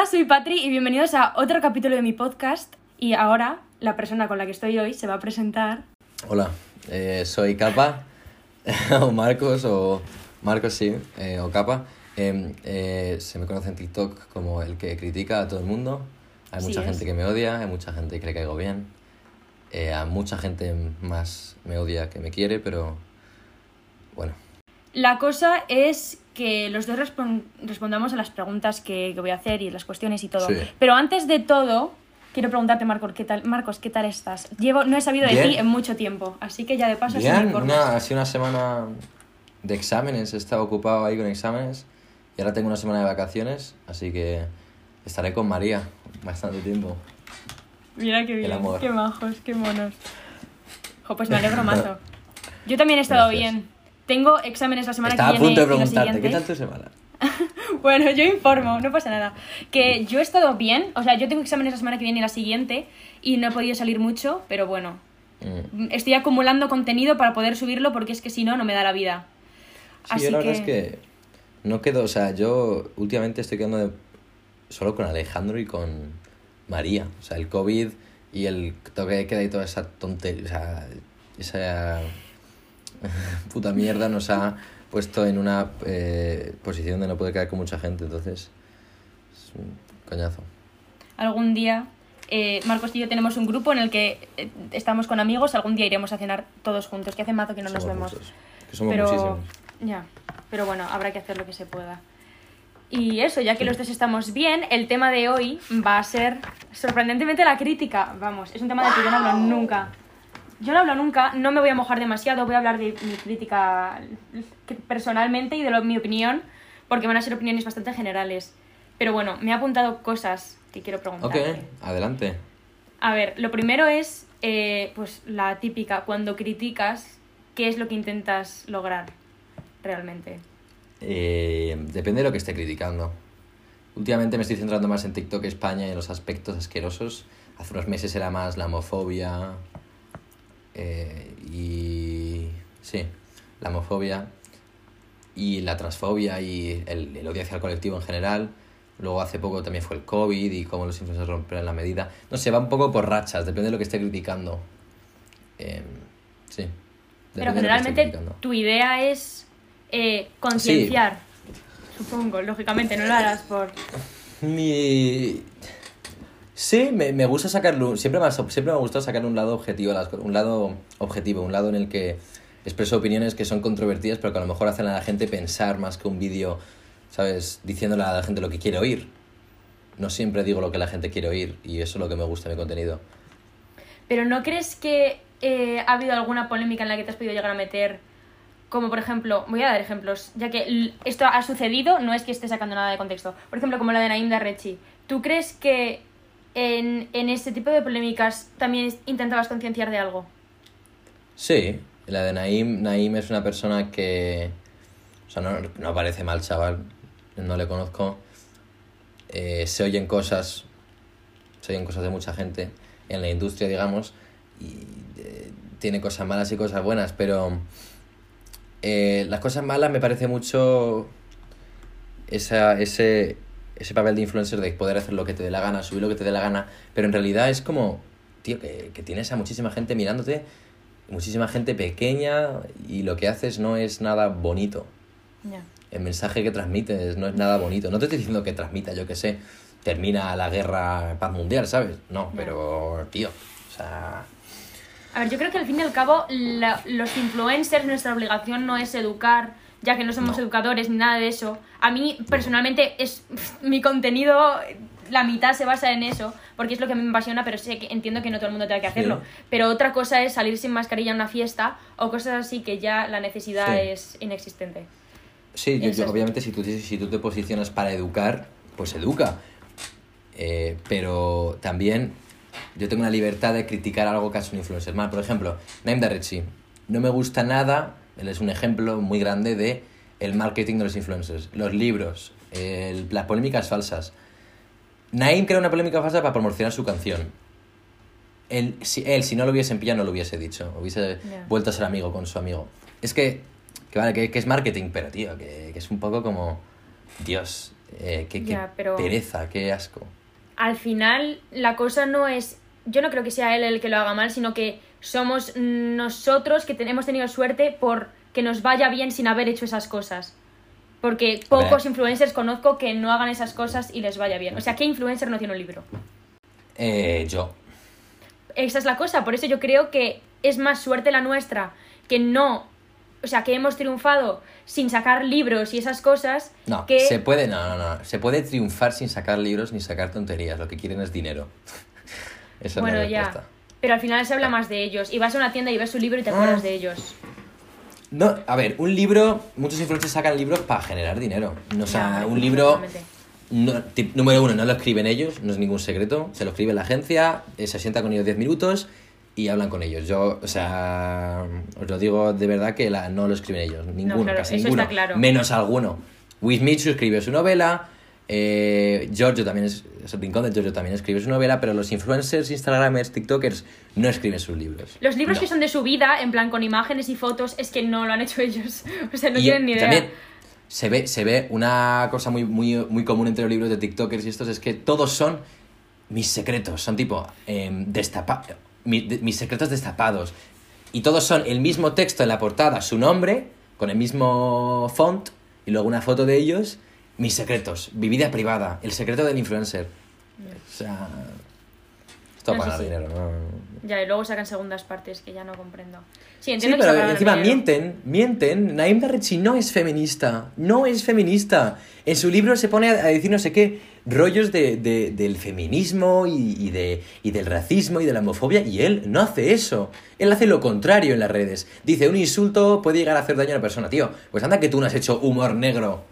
Hola, soy Patri y bienvenidos a otro capítulo de mi podcast. Y ahora la persona con la que estoy hoy se va a presentar. Hola, eh, soy Capa, o Marcos, o Marcos sí, eh, o Capa. Em, eh, se me conoce en TikTok como el que critica a todo el mundo. Hay mucha gente que me odia, hay mucha gente que le caigo bien. Eh, a mucha gente más me odia que me quiere, pero bueno. La cosa es que los dos respon- respondamos a las preguntas que, que voy a hacer y las cuestiones y todo. Sí. Pero antes de todo, quiero preguntarte, Marcos, ¿qué tal, Marcos, ¿qué tal estás? Llevo, no he sabido de Bien. ti en mucho tiempo, así que ya de paso... Bien, una, ha sido una semana de exámenes, he estado ocupado ahí con exámenes y ahora tengo una semana de vacaciones, así que estaré con María bastante tiempo. Mira qué bien, qué majos, qué monos. Jo, pues me alegro mazo. Yo también he estado Gracias. bien. Tengo exámenes la semana Estaba a que viene. punto de y la preguntarte, ¿qué tal tu semana? Bueno, yo informo, no pasa nada. Que yo he estado bien, o sea, yo tengo exámenes la semana que viene y la siguiente y no he podido salir mucho, pero bueno, Mm. estoy acumulando contenido para poder subirlo porque es que si no, no me da la vida. Sí, Así yo la verdad es que no quedo, o sea, yo últimamente estoy quedando de- solo con Alejandro y con María. O sea, el COVID y el toque de queda y toda esa tontería, o sea, esa puta mierda nos ha puesto en una eh, posición de no poder quedar con mucha gente, entonces es un coñazo. Algún día, eh, Marcos y yo tenemos un grupo en el que eh, estamos con amigos, algún día iremos a cenar todos juntos, que hace mazo que no nos Somos vemos. muchos, que somos pero muchísimos. ya, pero bueno, habrá que hacer lo que se pueda. Y eso, ya que los dos estamos bien, el tema de hoy va a ser sorprendentemente la crítica. Vamos, es un tema del que yo no hablo nunca. Yo no hablo nunca, no me voy a mojar demasiado, voy a hablar de mi crítica personalmente y de lo- mi opinión, porque van a ser opiniones bastante generales. Pero bueno, me he apuntado cosas que quiero Ok, preguntarte. adelante. A ver, lo primero es, eh, pues la típica, cuando criticas, ¿qué es lo que intentas lograr realmente? Eh, depende de lo que esté criticando. Últimamente me estoy centrando más en TikTok España y en los aspectos asquerosos. Hace unos meses era más la homofobia eh, y... Sí, la homofobia y la transfobia y el, el odio hacia el colectivo en general. Luego hace poco también fue el COVID y cómo los influencers rompen la medida. No sé, va un poco por rachas, depende de lo que esté criticando. Eh, sí. Pero generalmente tu idea es eh, concienciar, supongo, lógicamente, no lo harás por... Mi... Sí, me, me gusta sacarlo. Siempre me, siempre me ha gustado sacar un lado objetivo, un lado objetivo, un lado en el que expreso opiniones que son controvertidas, pero que a lo mejor hacen a la gente pensar más que un vídeo, ¿sabes? Diciéndole a la gente lo que quiere oír. No siempre digo lo que la gente quiere oír, y eso es lo que me gusta de mi contenido. Pero ¿no crees que eh, ha habido alguna polémica en la que te has podido llegar a meter? Como por ejemplo, voy a dar ejemplos, ya que esto ha sucedido, no es que esté sacando nada de contexto. Por ejemplo, como la de Naim Darrechi. ¿Tú crees que en, en ese tipo de polémicas también intentabas concienciar de algo? Sí, la de Naim, Naim es una persona que... O sea, no, no parece mal chaval, no le conozco. Eh, se oyen cosas, se oyen cosas de mucha gente en la industria, digamos, y eh, tiene cosas malas y cosas buenas, pero eh, las cosas malas me parece mucho esa, ese, ese papel de influencer de poder hacer lo que te dé la gana, subir lo que te dé la gana, pero en realidad es como, tío, que, que tienes a muchísima gente mirándote, muchísima gente pequeña y lo que haces no es nada bonito. Ya. El mensaje que transmites no es nada bonito. No te estoy diciendo que transmita, yo que sé, termina la guerra paz mundial, ¿sabes? No, Ya. pero, tío, o sea... A ver, yo creo que al fin y al cabo la- los influencers, nuestra obligación no es educar, ya que no somos No. educadores ni nada de eso. A mí personalmente es mi contenido, la mitad se basa en eso, porque es lo que a mí me apasiona, pero sé que entiendo que no todo el mundo tenga que hacerlo. Sí. Pero otra cosa es salir sin mascarilla a una fiesta o cosas así que ya la necesidad Sí. es inexistente. Sí, yo- obviamente si tú, si tú te posicionas para educar, pues educa. Eh, pero también yo tengo una libertad de criticar algo que hace un influencer mal. Por ejemplo, Naim Darrechi. No me gusta nada, él es un ejemplo muy grande de el marketing de los influencers. Los libros, el- las polémicas falsas. Naim crea una polémica falsa para promocionar su canción. Él si, él, si no lo hubiese pillado, no lo hubiese dicho. Hubiese vuelto a ser amigo con su amigo. Es que, que vale, que, que es marketing, pero tío, que, que es un poco como... Dios, Eh, qué qué Ya, pero- pereza, qué asco. Al final, la cosa no es. Yo no creo que sea él el que lo haga mal, sino que somos nosotros que tenemos tenido suerte por que nos vaya bien sin haber hecho esas cosas. Porque pocos influencers conozco que no hagan esas cosas y les vaya bien. O sea, ¿qué influencer no tiene un libro? Eh, yo. Esa es la cosa, por eso yo creo que es más suerte la nuestra, que no, o sea, que hemos triunfado sin sacar libros y esas cosas, No, que se puede, no, no, no. Se puede triunfar sin sacar libros ni sacar tonterías. Lo que quieren es dinero. Esa bueno, es la ya, respuesta. Pero al final se habla más de ellos, y vas a una tienda y ves su libro y te acuerdas Ah. de ellos. No, a ver, un libro, muchos influencers sacan libros para generar dinero. No, o sea, Ya, un libro, no- tip- número uno, no lo escriben ellos, no es ningún secreto. Se lo escribe la agencia, eh, se sienta con ellos 10 minutos y hablan con ellos. Yo, o sea, os lo digo de verdad que la- no lo escriben ellos, ninguno, claro, casi ninguno. claro. Menos alguno. With Mitchu escribe su novela, eh, Giorgio también es, el rincón de Giorgio también escribe su novela, pero los influencers, instagramers, tiktokers no escriben sus libros. Los libros No. que son de su vida, en plan con imágenes y fotos, es que no lo han hecho ellos. O sea, no Y tienen ni idea. También se ve, se ve una cosa muy, muy, muy común entre los libros de TikTokers y estos es que todos son mis secretos. Son tipo em, destapa mi- de- mis secretos destapados. Y todos son el mismo texto en la portada, su nombre, con el mismo font, y luego una foto de ellos. Mis secretos, mi vida privada, el secreto del influencer. O sea. Esto para dinero, ¿no? Ya, y luego sacan segundas partes que ya no comprendo. Sí, Sí, entiendo que pero encima dinero. mienten, mienten. Naim Darrechi no es feminista, no es feminista. En su libro se pone a a decir no sé qué rollos de, de- del feminismo y, y de, y del racismo y de la homofobia y él no hace eso. Él hace lo contrario en las redes. Dice, un insulto puede llegar a hacer daño a una persona, tío. Pues anda que tú no has hecho humor negro.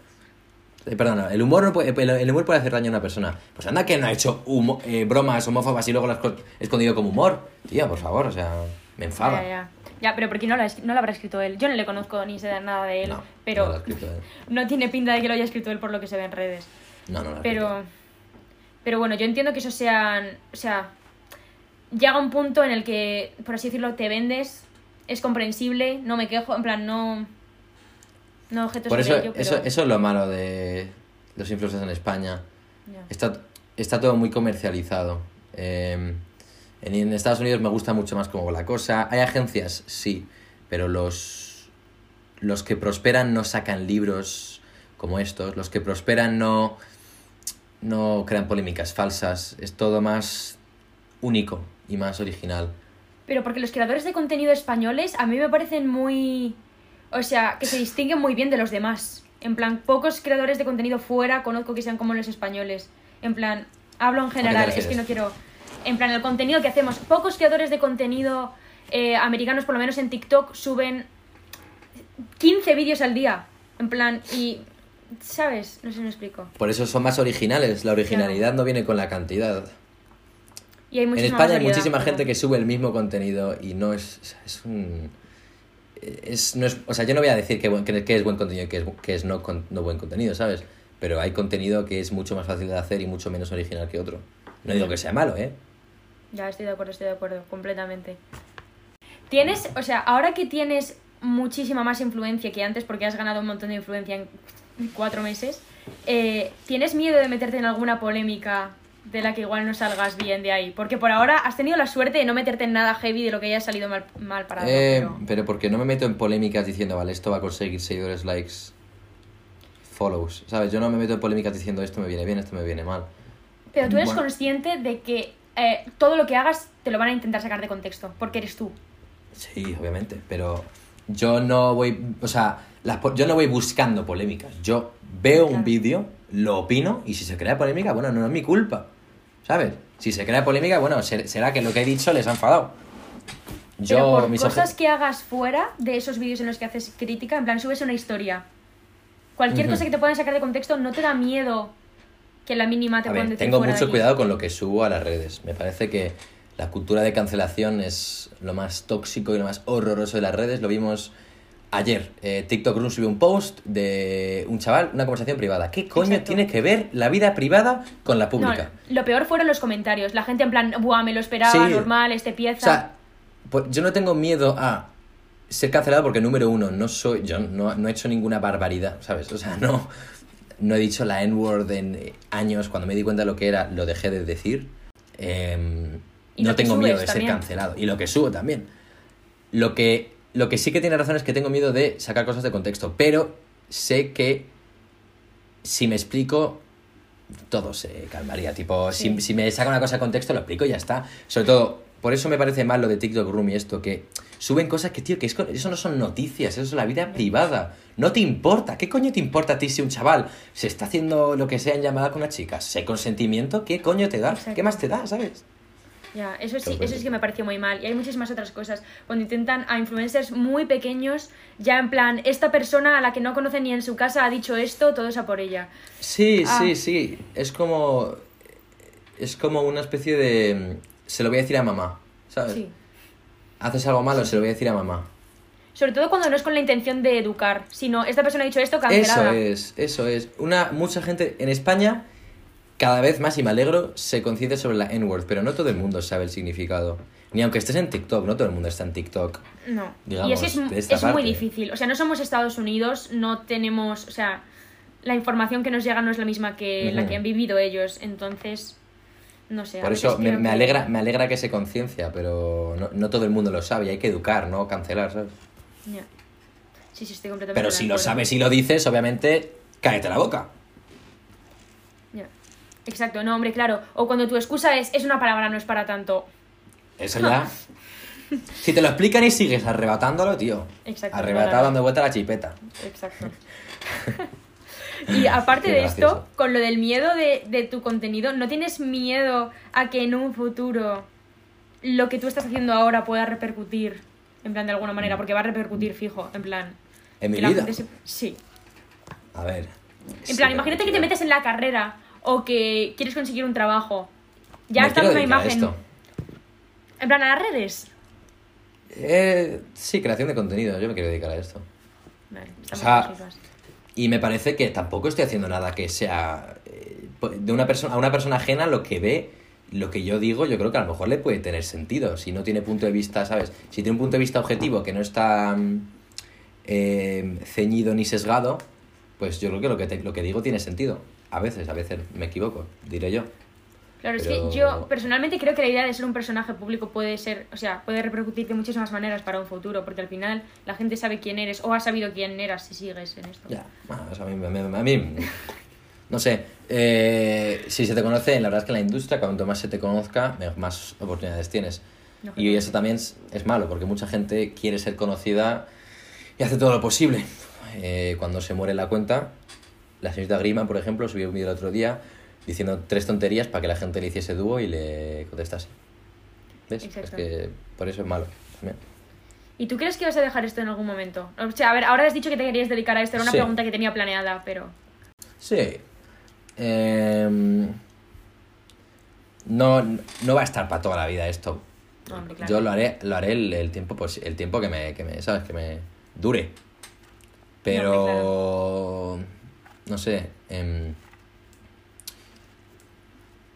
Eh, perdona, el humor, no puede, el, el humor puede hacer daño a una persona. Pues anda que no ha hecho humo- eh, bromas homófobas y luego las ha escondido como humor. Tío, por favor, o sea, me enfada. Ya, ya. Ya, pero porque no lo, ha no lo habrá escrito él. Yo no le conozco ni sé nada de él, No, pero no lo ha escrito él. no tiene pinta de que lo haya escrito él por lo que se ve en redes. No, no, no. Pero, pero bueno, yo entiendo que eso sean, o sea, llega un punto en el que, por así decirlo, te vendes, es comprensible, no me quejo, en plan, no, no objeto Por eso, ello, pero eso, eso es lo malo de los influencers en España. Está, está todo muy comercializado. Eh, en, en Estados Unidos me gusta mucho más cómo va la cosa. Hay agencias, sí, pero los, los que prosperan no sacan libros como estos. Los que prosperan no, no crean polémicas falsas. Es todo más único y más original. Pero porque los creadores de contenido españoles a mí me parecen muy, o sea, que se distinguen muy bien de los demás. En plan, pocos creadores de contenido fuera conozco que sean como los españoles. En plan, hablo en general, es que no quiero... En plan, el contenido que hacemos, pocos creadores de contenido eh, americanos, por lo menos en TikTok, suben 15 vídeos al día. En plan, y... ¿Sabes? No sé si me explico. Por eso son más originales. La originalidad no viene con la cantidad. Y hay En España hay muchísima gente que sube el mismo contenido y no es. o sea, es un. Es, no es, o sea, yo no voy a decir que, que, que es buen contenido y que es, que es no, con- no buen contenido, ¿sabes? Pero hay contenido que es mucho más fácil de hacer y mucho menos original que otro. No digo que sea malo, ¿eh? Ya, estoy de acuerdo, estoy de acuerdo, completamente. Tienes, o sea, ahora que tienes muchísima más influencia que antes, porque has ganado un montón de influencia en cuatro meses, eh, ¿tienes miedo de meterte en alguna polémica de la que igual no salgas bien de ahí? Porque por ahora has tenido la suerte de no meterte en nada heavy de lo que haya salido mal, mal parado. Eh, pero- pero porque no me meto en polémicas diciendo, vale, esto va a conseguir seguidores, likes, follows, ¿sabes? Yo no me meto en polémicas diciendo esto me viene bien, esto me viene mal. Pero tú eres Bueno. consciente de que eh, todo lo que hagas te lo van a intentar sacar de contexto, porque eres tú. Sí, obviamente, pero yo no voy, o sea, las yo no voy buscando polémicas. Yo veo un vídeo, lo opino y si se crea polémica, bueno, no es mi culpa, ¿sabes? Si se crea polémica, bueno, ser- será que lo que he dicho les ha enfadado. Yo, Pero por mis cosas que hagas fuera de esos vídeos en los que haces crítica, en plan, subes una historia. Cualquier Ujú. cosa que te puedan sacar de contexto, ¿no te da miedo que la mínima te A puedan ver, decir tengo fuera de mucho allí? cuidado con lo que subo a las redes. Me parece que la cultura de cancelación es lo más tóxico y lo más horroroso de las redes. Lo vimos ayer. Eh, TikTok Room subió un post de un chaval, una conversación privada. ¿Qué coño Exacto. tiene que ver la vida privada con la No, pública? lo peor fueron los comentarios. La gente en plan, buah, me lo esperaba, Sí. normal, este pieza. O sea, pues yo no tengo miedo a ser cancelado porque, número uno, no soy. Yo no, no he hecho ninguna barbaridad, ¿sabes? O sea, no. no he dicho la N-word en años, cuando me di cuenta de lo que era, lo dejé de decir. Em, no tengo miedo de ser cancelado. Y lo que subo también. Lo que, lo que sí que tiene razón es que tengo miedo de sacar cosas de contexto, pero sé que si me explico, todo se calmaría. Tipo, Sí. si, si me saca una cosa de contexto, lo explico y ya está. Sobre todo, por eso me parece mal lo de TikTok Room y esto, que suben cosas que, tío, que es eso no son noticias, eso es la vida privada. No te importa. ¿Qué coño te importa a ti si un chaval se está haciendo lo que sea en llamada con una chica? ¿Sé consentimiento? ¿Qué coño te da? Exacto. ¿Qué más te da, sabes? Ya, eso sí, eso sí que me pareció muy mal. Y hay muchísimas otras cosas. Cuando intentan a influencers muy pequeños, ya en plan, esta persona a la que no conocen ni en su casa ha dicho esto, todo es a por ella. Sí, Ah. sí, sí. Es como. Es como una especie de. Se lo voy a decir a mamá, ¿sabes? Sí. Haces algo malo, se lo voy a decir a mamá. Sobre todo cuando no es con la intención de educar, sino esta persona ha dicho esto, Eso cancelada. es, eso es. Una, mucha gente en España, cada vez más, y me alegro, se conciende sobre la N-word, pero no todo el mundo sabe el significado. Ni aunque estés en TikTok, no todo el mundo está en TikTok. No. Digamos, y es que es, muy difícil. O sea, no somos Estados Unidos, no tenemos. O sea, la información que nos llega no es la misma que la que han vivido ellos. Entonces, no sé. Por eso me, creo me que- alegra, me alegra que se conciencia, pero no, no todo el mundo lo sabe y hay que educar, no cancelar, ¿sabes? Ya. Sí, sí, estoy completamente. Pero si lo sabes y lo dices, obviamente, cállate la boca. Exacto, no, hombre, claro. O cuando tu excusa es, es una palabra, no es para tanto. Eso ya. si te lo explican y sigues arrebatándolo, tío. Exacto, Arrebatado dando vuelta la chipeta. Exacto. y aparte Qué de gracioso. esto, con lo del miedo de, de tu contenido, ¿no tienes miedo a que en un futuro lo que tú estás haciendo ahora pueda repercutir? En plan, de alguna manera, porque va a repercutir fijo, en plan. En mi vida. se- Sí. A ver. En plan, imagínate que te metes en la carrera o que quieres conseguir un trabajo. Ya está una imagen. esto. En plan, a las redes. Eh, sí, creación de contenido. Yo me quiero dedicar a esto. Vale, estamos sea. Y me parece que tampoco estoy haciendo nada que sea eh, de una persona a una persona ajena lo que ve, lo que yo digo, yo creo que a lo mejor le puede tener sentido. Si no tiene punto de vista, ¿sabes? Si tiene un punto de vista objetivo que no está mm, eh, ceñido ni sesgado, pues yo creo que lo que, te- lo que digo tiene sentido. A veces, a veces me equivoco, diré yo. Claro, es Pero- que yo personalmente creo que la idea de ser un personaje público puede ser, o sea, puede repercutir de muchísimas maneras para un futuro, porque al final la gente sabe quién eres o ha sabido quién eras si sigues en esto. Ya, a mí, a mí no sé, eh, si se te conoce, la verdad es que en la industria, cuanto más se te conozca, más oportunidades tienes. Y eso también es, es malo, porque mucha gente quiere ser conocida y hace todo lo posible. Eh, cuando se muere la cuenta, la señorita Grima, por ejemplo, subió un vídeo el otro día diciendo tres tonterías para que la gente le hiciese dúo y le contestase. ¿Ves? Exacto. Es que por eso es malo. también. ¿Y tú crees que vas a dejar esto en algún momento? O sea, a ver, ahora has dicho que te querías dedicar a esto, era una Sí. pregunta que tenía planeada, pero... Sí. Em, no, no va a estar para toda la vida esto. Hombre, claro. Yo lo haré, lo haré el, el tiempo posi- el tiempo que me, que me, ¿sabes? Que me dure. Pero no sé. em,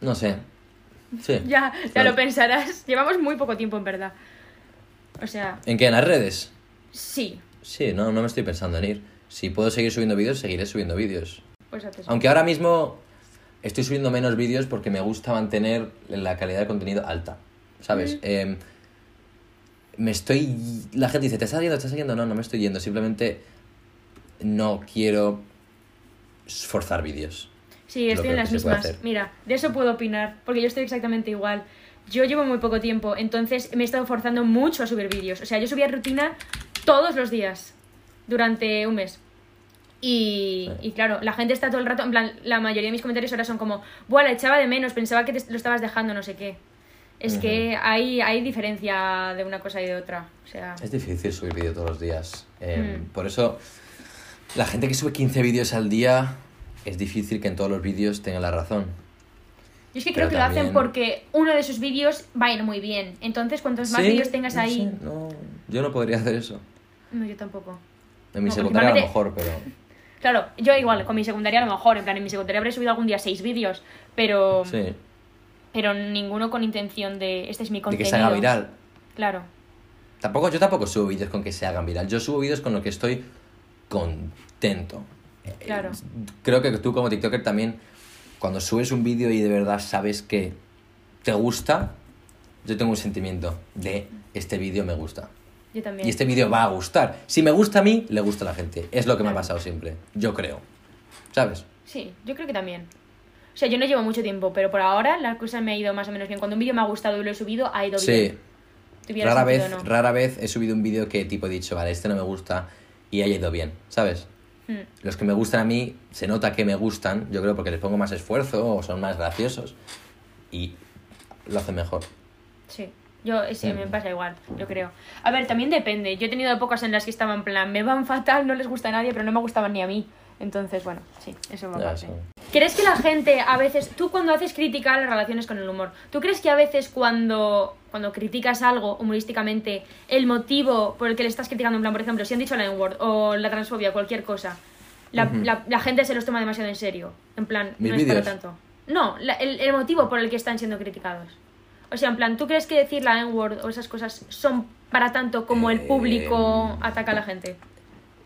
no sé. Sí. Ya, ya Claro. lo pensarás. Llevamos muy poco tiempo, en verdad. O sea, ¿En qué? ¿En las redes? sí, Sí, no, no me estoy pensando en ir. Si puedo seguir subiendo vídeos, seguiré subiendo vídeos. pues. Aunque ahora mismo estoy subiendo menos vídeos porque me gusta mantener la calidad de contenido alta. ¿Sabes? Eh, me estoy. La gente dice, ¿te estás yendo? ¿Te estás yendo? No, no me estoy yendo. Simplemente no quiero forzar vídeos. Sí, estoy en las mismas. Mira, de eso puedo opinar, porque yo estoy exactamente igual. Yo llevo muy poco tiempo, entonces me he estado forzando mucho a subir vídeos. O sea, yo subía rutina todos los días durante un mes. Y, y claro, la gente está todo el rato, en plan, la mayoría de mis comentarios ahora son como, Buah, la echaba de menos, pensaba que te lo estabas dejando, no sé qué. Es que hay, hay diferencia de una cosa y de otra. O sea, Es difícil subir vídeo todos los días. Eh, Mm. Por eso, la gente que sube 15 vídeos al día, es difícil que en todos los vídeos tenga la razón. yo es que pero creo que lo hacen porque uno de sus vídeos va a ir muy bien. Entonces, cuantos más Sí, vídeos tengas no ahí... sé, no, yo no podría hacer eso. No, yo tampoco. En mi No, secundaria a lo mejor, pero... Claro, yo igual, con mi secundaria a lo mejor, en plan, en mi secundaria habré subido algún día seis vídeos, pero, Sí. pero ninguno con intención de, este es mi De contenido. que se haga viral. Claro, Tampoco, yo tampoco subo vídeos con que se hagan viral. Yo subo vídeos con lo que estoy contento. Claro. Creo que tú como TikToker también, cuando subes un vídeo y de verdad sabes que te gusta, yo tengo un sentimiento de este vídeo me gusta. Yo también. Y este vídeo va a gustar. Si me gusta a mí, le gusta a la gente. Es lo que me ha pasado siempre. Yo creo. ¿Sabes? Sí, yo creo que también. O sea, yo no llevo mucho tiempo, pero por ahora la cosa me ha ido más o menos bien. Cuando un vídeo me ha gustado y lo he subido, ha ido Sí. bien. Tuviera Rara vez, no. rara vez he subido un vídeo que tipo he dicho, vale, este no me gusta y haya ido bien, ¿sabes? Mm. Los que me gustan a mí, se nota que me gustan, yo creo porque les pongo más esfuerzo o son más graciosos y lo hacen mejor. Sí. Yo, sí, me pasa igual, yo creo. A ver, también depende. Yo he tenido épocas en las que estaba en plan, me van fatal, no les gusta a nadie, pero no me gustaban ni a mí. Entonces, bueno, sí, eso va eso. ¿Crees que la gente a veces, tú cuando haces crítica a las relaciones con el humor, ¿tú crees que a veces cuando, cuando criticas algo humorísticamente, el motivo por el que le estás criticando, en plan, por ejemplo, si han dicho la N-word o la transfobia, cualquier cosa, la, la- la gente se los toma demasiado en serio? En plan, ¿Mis no es para tanto. No, la- el, el motivo por el que están siendo criticados. O sea, en plan, ¿tú crees que decir la N-word o esas cosas son para tanto como el Eh, público ataca a la gente?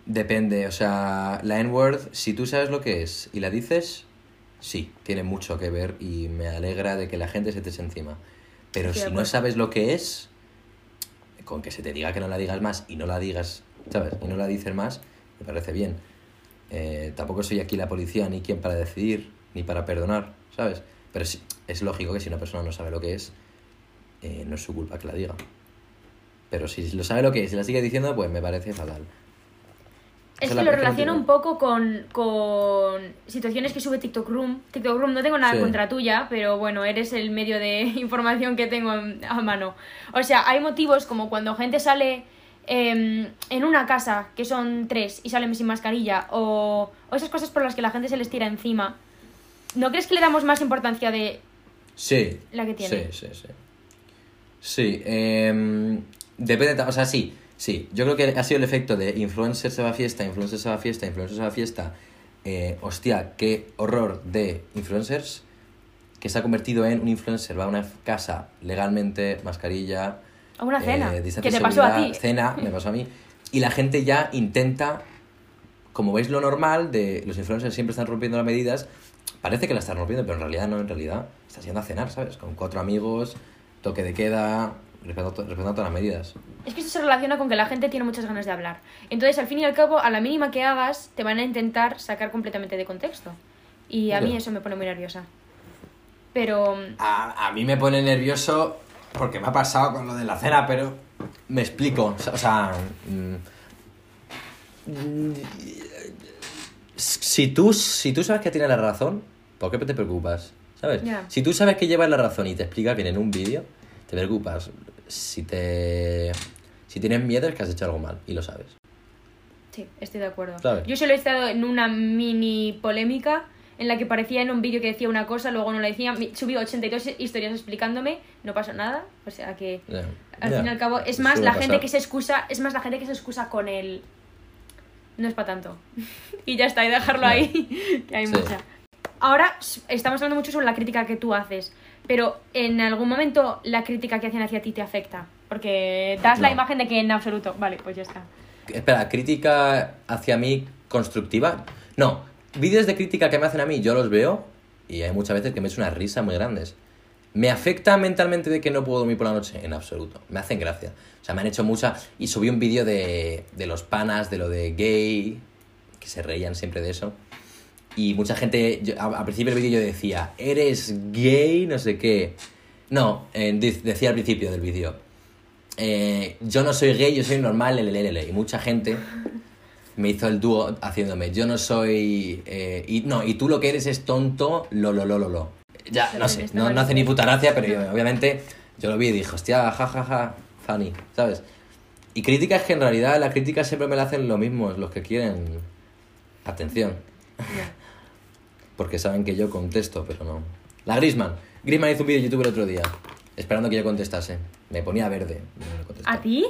Depende, o sea, la N-word, si tú sabes lo que es y la dices, sí, tiene mucho que ver y me alegra de que la gente se te eche encima. Pero si no sabes lo que es, con que se te diga que no la digas más y no la digas, ¿sabes? Y no la dices más, me parece bien. Eh, tampoco soy aquí la policía ni quien para decidir, ni para perdonar, ¿sabes? Pero sí, es lógico que si una persona no sabe lo que es, eh, no es su culpa que la diga. Pero si lo sabe lo que es y la sigue diciendo, pues me parece fatal. Es que lo la- relaciono un poco con, con situaciones que sube TikTok Room. TikTok Room, no tengo nada Sí. contra tuya, pero bueno, eres el medio de información que tengo en- a mano. O sea, hay motivos como cuando gente sale em, en una casa, que son tres, y salen sin mascarilla, o, o esas cosas por las que la gente se les tira encima. ¿No crees que le damos más importancia de Sí. la que tiene? Sí, sí, sí. Sí, em, depende, o sea, sí, sí. Yo creo que ha sido el efecto de influencer se va a fiesta, influencer se va a fiesta, influencer se va a fiesta. Eh, hostia, qué horror de influencers que se ha convertido en un influencer, va a una casa legalmente, mascarilla. A una cena, eh, que te pasó a ti. Cena, me pasó a mí. Y la gente ya intenta, como veis lo normal, de los influencers siempre están rompiendo las medidas. Parece que la están rompiendo, pero en realidad no, en realidad estás yendo a cenar, ¿sabes? Con cuatro amigos, toque de queda, respetando, respetando todas las medidas. Es que esto se relaciona con que la gente tiene muchas ganas de hablar. Entonces, al fin y al cabo, a la mínima que hagas, te van a intentar sacar completamente de contexto. Y a mí eso me pone muy nerviosa. Pero A, a mí me pone nervioso porque me ha pasado con lo de la cena, pero me explico. O sea, mm, si, tú, si tú sabes que tienes la razón, ¿por qué te preocupas? ¿Sabes? Ya. Si tú sabes que llevas la razón y te explicas bien en un vídeo, te preocupas. Si te... Si tienes miedo es que has hecho algo mal y lo sabes. sí, estoy de acuerdo. ¿Sabes? Yo solo he estado en una mini polémica en la que parecía en un vídeo que decía una cosa, luego no la decía. Subí 82 historias explicándome, no pasó nada. O sea que, al fin y al cabo, es más la gente que se excusa, es más la gente que se excusa con el... No es para tanto. y ya está, y dejarlo ahí, que hay Sí. mucha. Ahora estamos hablando mucho sobre la crítica que tú haces, pero en algún momento la crítica que hacen hacia ti te afecta, porque das la No. imagen de que en absoluto, vale, pues ya está. Espera, crítica hacia mí constructiva. No, vídeos de crítica que me hacen a mí, yo los veo y hay muchas veces que me echo unas risas muy grandes. ¿Me afecta mentalmente de que no puedo dormir por la noche? En absoluto. Me hacen gracia. O sea, me han hecho mucha... Y subí un vídeo de, de los panas, de lo de gay, que se reían siempre de eso. Y mucha gente, yo- a- al principio del vídeo yo decía, eres gay, no sé qué. No, eh, de- decía al principio del vídeo, eh, yo no soy gay, yo soy normal, lelelele. Y mucha gente me hizo el dúo haciéndome, yo no soy... eh, y, no, y tú lo que eres es tonto, lo, lo, lo, lo, lo. Ya, no sé, no, no hace ni puta gracia, pero yo, obviamente yo lo vi y dije, hostia, ja, ja, ja, funny, ¿sabes? Y críticas que en realidad las críticas siempre me la hacen lo mismo, los que quieren atención. Porque saben que yo contesto, pero no. La Grisman. Grisman hizo un vídeo de YouTube el otro día, esperando que yo contestase. Me ponía verde. no. ¿A ti?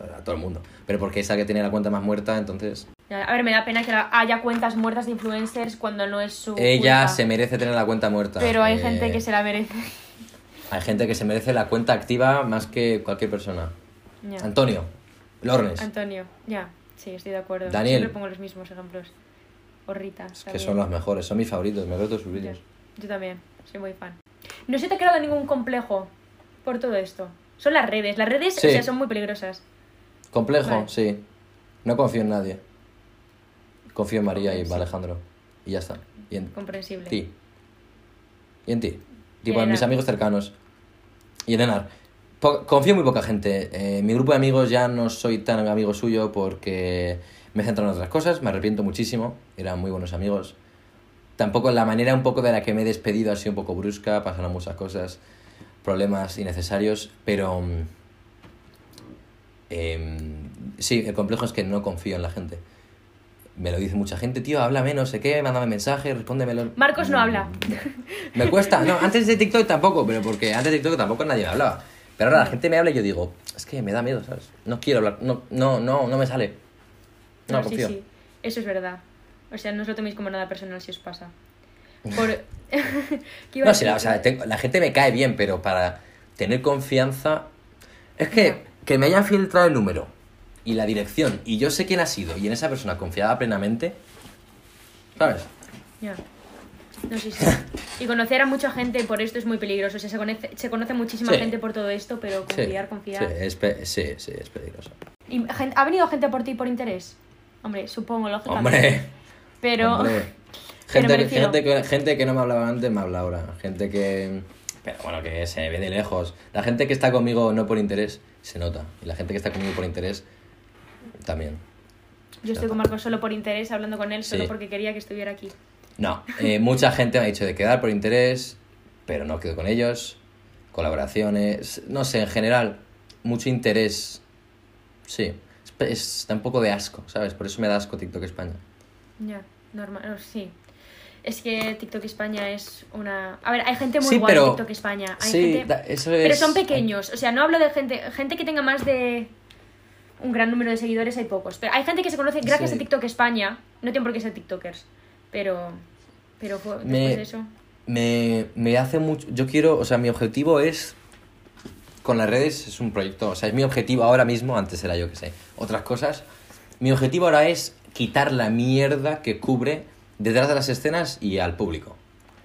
A todo el mundo. Pero porque esa que tiene la cuenta más muerta, entonces. A ver, me da pena que haya cuentas muertas de influencers cuando no es su Ella culpa. se merece tener la cuenta muerta. Pero hay Eh, gente que se la merece. Hay gente que se merece la cuenta activa más que cualquier persona. Antonio. Lornes. Antonio, ya, sí, estoy de acuerdo. Daniel. Siempre pongo los mismos ejemplos. O Rita. Es que son los mejores, son mis favoritos, me veo todos sus vídeos. Yo también, soy muy fan. ¿No se te ha creado ningún complejo por todo esto? Son las redes, las redes Sí. o sea, son muy peligrosas. Complejo, Vale. sí. No confío en nadie. Confío en María y Sí. Alejandro. Y ya está. Y en Comprensible. ti. Y en ti. Tipo, En en mis amigos cercanos. Y en Enar. Po- confío en muy poca gente. Eh, mi grupo de amigos ya no soy tan amigo suyo porque me centro en otras cosas. Me arrepiento muchísimo. Eran muy buenos amigos. Tampoco la manera un poco de la que me he despedido ha sido un poco brusca. Pasaron muchas cosas. Problemas innecesarios. Pero... em, sí, el complejo es que no confío en la gente. Me lo dice mucha gente, tío, háblame, no sé qué, mándame mensaje, respóndemelo. Marcos no habla. Me cuesta, no, antes de TikTok tampoco, pero porque antes de TikTok tampoco nadie me hablaba. Pero ahora la gente me habla y yo digo, es que me da miedo, ¿sabes? No quiero hablar, no, no, no, no me sale. No, No, sí, sí. Eso es verdad. O sea, no os lo toméis como nada personal si os pasa. Por... ¿Qué iba a No, sí, la, o sea, tengo- la gente me cae bien, pero para tener confianza... Es que, que me hayan filtrado el número y la dirección y yo sé quién ha sido y en esa persona confiaba plenamente, ¿sabes? Ya. No, sí, sí. Y conocer a mucha gente por esto es muy peligroso. O sea, se conoce, se conoce muchísima Sí. gente por todo esto, pero confiar, confiar. Sí, es, pe- sí, sí, es peligroso. ¿Y gen- ¿Ha venido gente por ti por interés? Hombre, supongo, lógicamente. Hombre, Pero. hombre. pero Gente, refiero- gente, que, gente que no me hablaba antes me habla ahora. Gente que... Pero bueno, que se ve de lejos. La gente que está conmigo no por interés, se nota. Y la gente que está conmigo por interés, también. Yo estoy con Marcos solo por interés, hablando con él, solo Sí. porque quería que estuviera aquí. No, eh, mucha gente me ha dicho de quedar por interés, pero no quedo con ellos. Colaboraciones, no sé, en general, mucho interés. Sí, es, da un poco de asco, ¿sabes? Por eso me da asco TikTok España. Ya, normal. no, sí. Es que TikTok España es una. A ver, hay gente muy Sí, guay pero- TikTok España. Hay sí, gente... da- eso Pero son pequeños. O sea, no hablo de gente. Gente que tenga más de. Un gran número de seguidores, hay pocos. Pero hay gente que se conoce gracias Sí. a TikTok España. No tienen por qué ser TikTokers. Pero. Pero después Me- de eso. me, me hace mucho. Yo quiero, o sea, mi objetivo es. Con las redes es un proyecto, o sea, es mi objetivo ahora mismo, antes era yo que sé, otras cosas. Mi objetivo ahora es quitar la mierda que cubre detrás de las escenas y al público.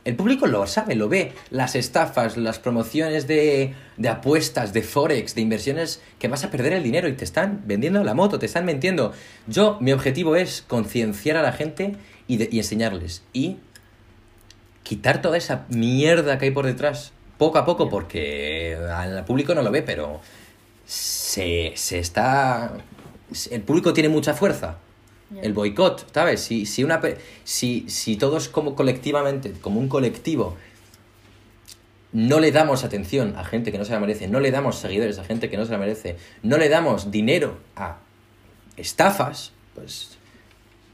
El público lo sabe, lo ve. Las estafas, las promociones de, de apuestas, de forex, de inversiones, que vas a perder el dinero y te están vendiendo la moto, te están mintiendo. Yo, mi objetivo es concienciar a la gente y, y enseñarles. Y quitar toda esa mierda que hay por detrás, poco a poco, porque al público no lo ve, pero se, se está... El público tiene mucha fuerza. El boicot, ¿sabes? Si, si, una, si, si todos como colectivamente, como un colectivo, no le damos atención a gente que no se la merece, no le damos seguidores a gente que no se la merece, no le damos dinero a estafas, pues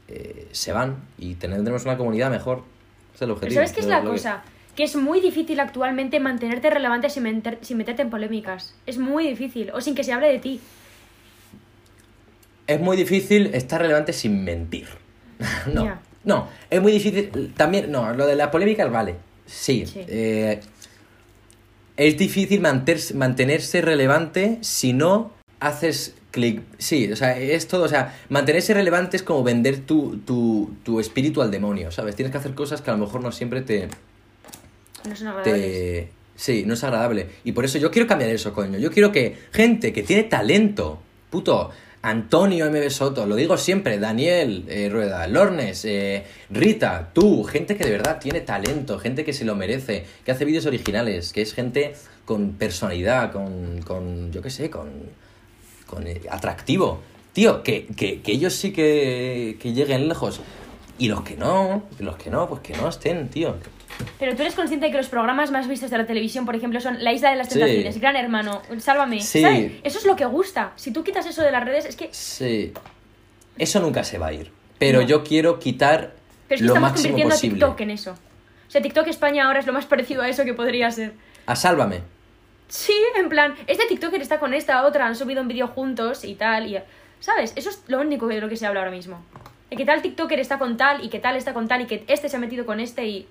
eh, se van y tendremos una comunidad mejor. Ese es el Pero objetivo. ¿sabes qué es la que- cosa? Que es muy difícil actualmente mantenerte relevante sin, meter- sin meterte en polémicas. Es muy difícil. O sin que se hable de ti. Es muy difícil estar relevante sin mentir. no, no, es muy difícil. También, no, lo de las polémicas vale. Sí. Sí. eh, es difícil mantenerse, mantenerse relevante si no haces clic. Sí, o sea, es todo. O sea, mantenerse relevante es como vender tu, tu, tu espíritu al demonio, ¿sabes? Tienes que hacer cosas que a lo mejor no siempre te, No son agradables. te... Sí, no es agradable. Y por eso yo quiero cambiar eso, coño. Yo quiero que gente que tiene talento, puto, Antonio MB Soto, lo digo siempre, Daniel eh, Rueda, Lornes, eh, Rita, tú, gente que de verdad tiene talento, gente que se lo merece, que hace vídeos originales, que es gente con personalidad, con, con yo qué sé, con, con eh, atractivo. Tío, que, que, que ellos sí que, que lleguen lejos. Y los que no, los que no, pues que no estén, tío. Pero tú eres consciente de que los programas más vistos de la televisión, por ejemplo, son La Isla de las Sí. Tentaciones, Gran Hermano, Sálvame. Sí. ¿sabes? Eso es lo que gusta. Si tú quitas eso de las redes, es que. Sí. Eso nunca se va a ir. Pero No. yo quiero quitar Pero es que lo estamos máximo convirtiendo posible. a TikTok en eso. O sea, TikTok España ahora es lo más parecido a eso que podría ser. A Sálvame. Sí, en plan, este TikToker está con esta otra, han subido un vídeo juntos y tal, y... ¿Sabes? Eso es lo único de lo que se habla ahora mismo. De que tal TikToker está con tal, y que tal está con tal, y que este se ha metido con este, y...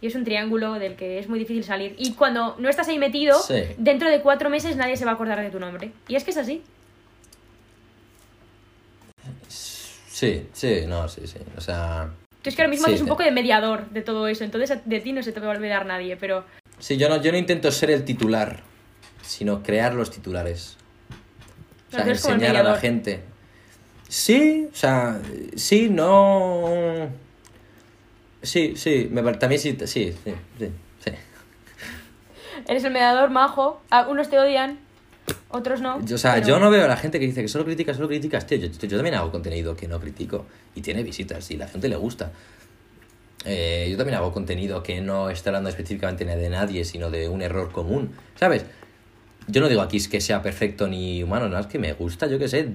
Y es un triángulo del que es muy difícil salir. Y cuando no estás ahí metido, Sí. dentro de cuatro meses nadie se va a acordar de tu nombre. Y es que es así. Sí, sí, no, sí, sí. O sea, Tú es que ahora mismo Sí, haces un poco de mediador de todo eso, entonces de ti no se te va a olvidar nadie, pero sí, yo no, yo no intento ser el titular, sino crear los titulares. O sea, enseñar a la gente. Sí, o sea, sí, no. Sí, sí, me también sí, sí, sí, sí, sí. eres el mediador majo, a- unos te odian, otros no. Yo- O sea, pero- yo no veo a la gente que dice que solo criticas, solo criticas, tío. Yo, yo también hago contenido que no critico y tiene visitas y la gente le gusta. Eh, yo también hago contenido que no está hablando específicamente de nadie, sino de un error común, ¿sabes? Yo no digo aquí es que sea perfecto ni humano, no, es que me gusta, yo qué sé,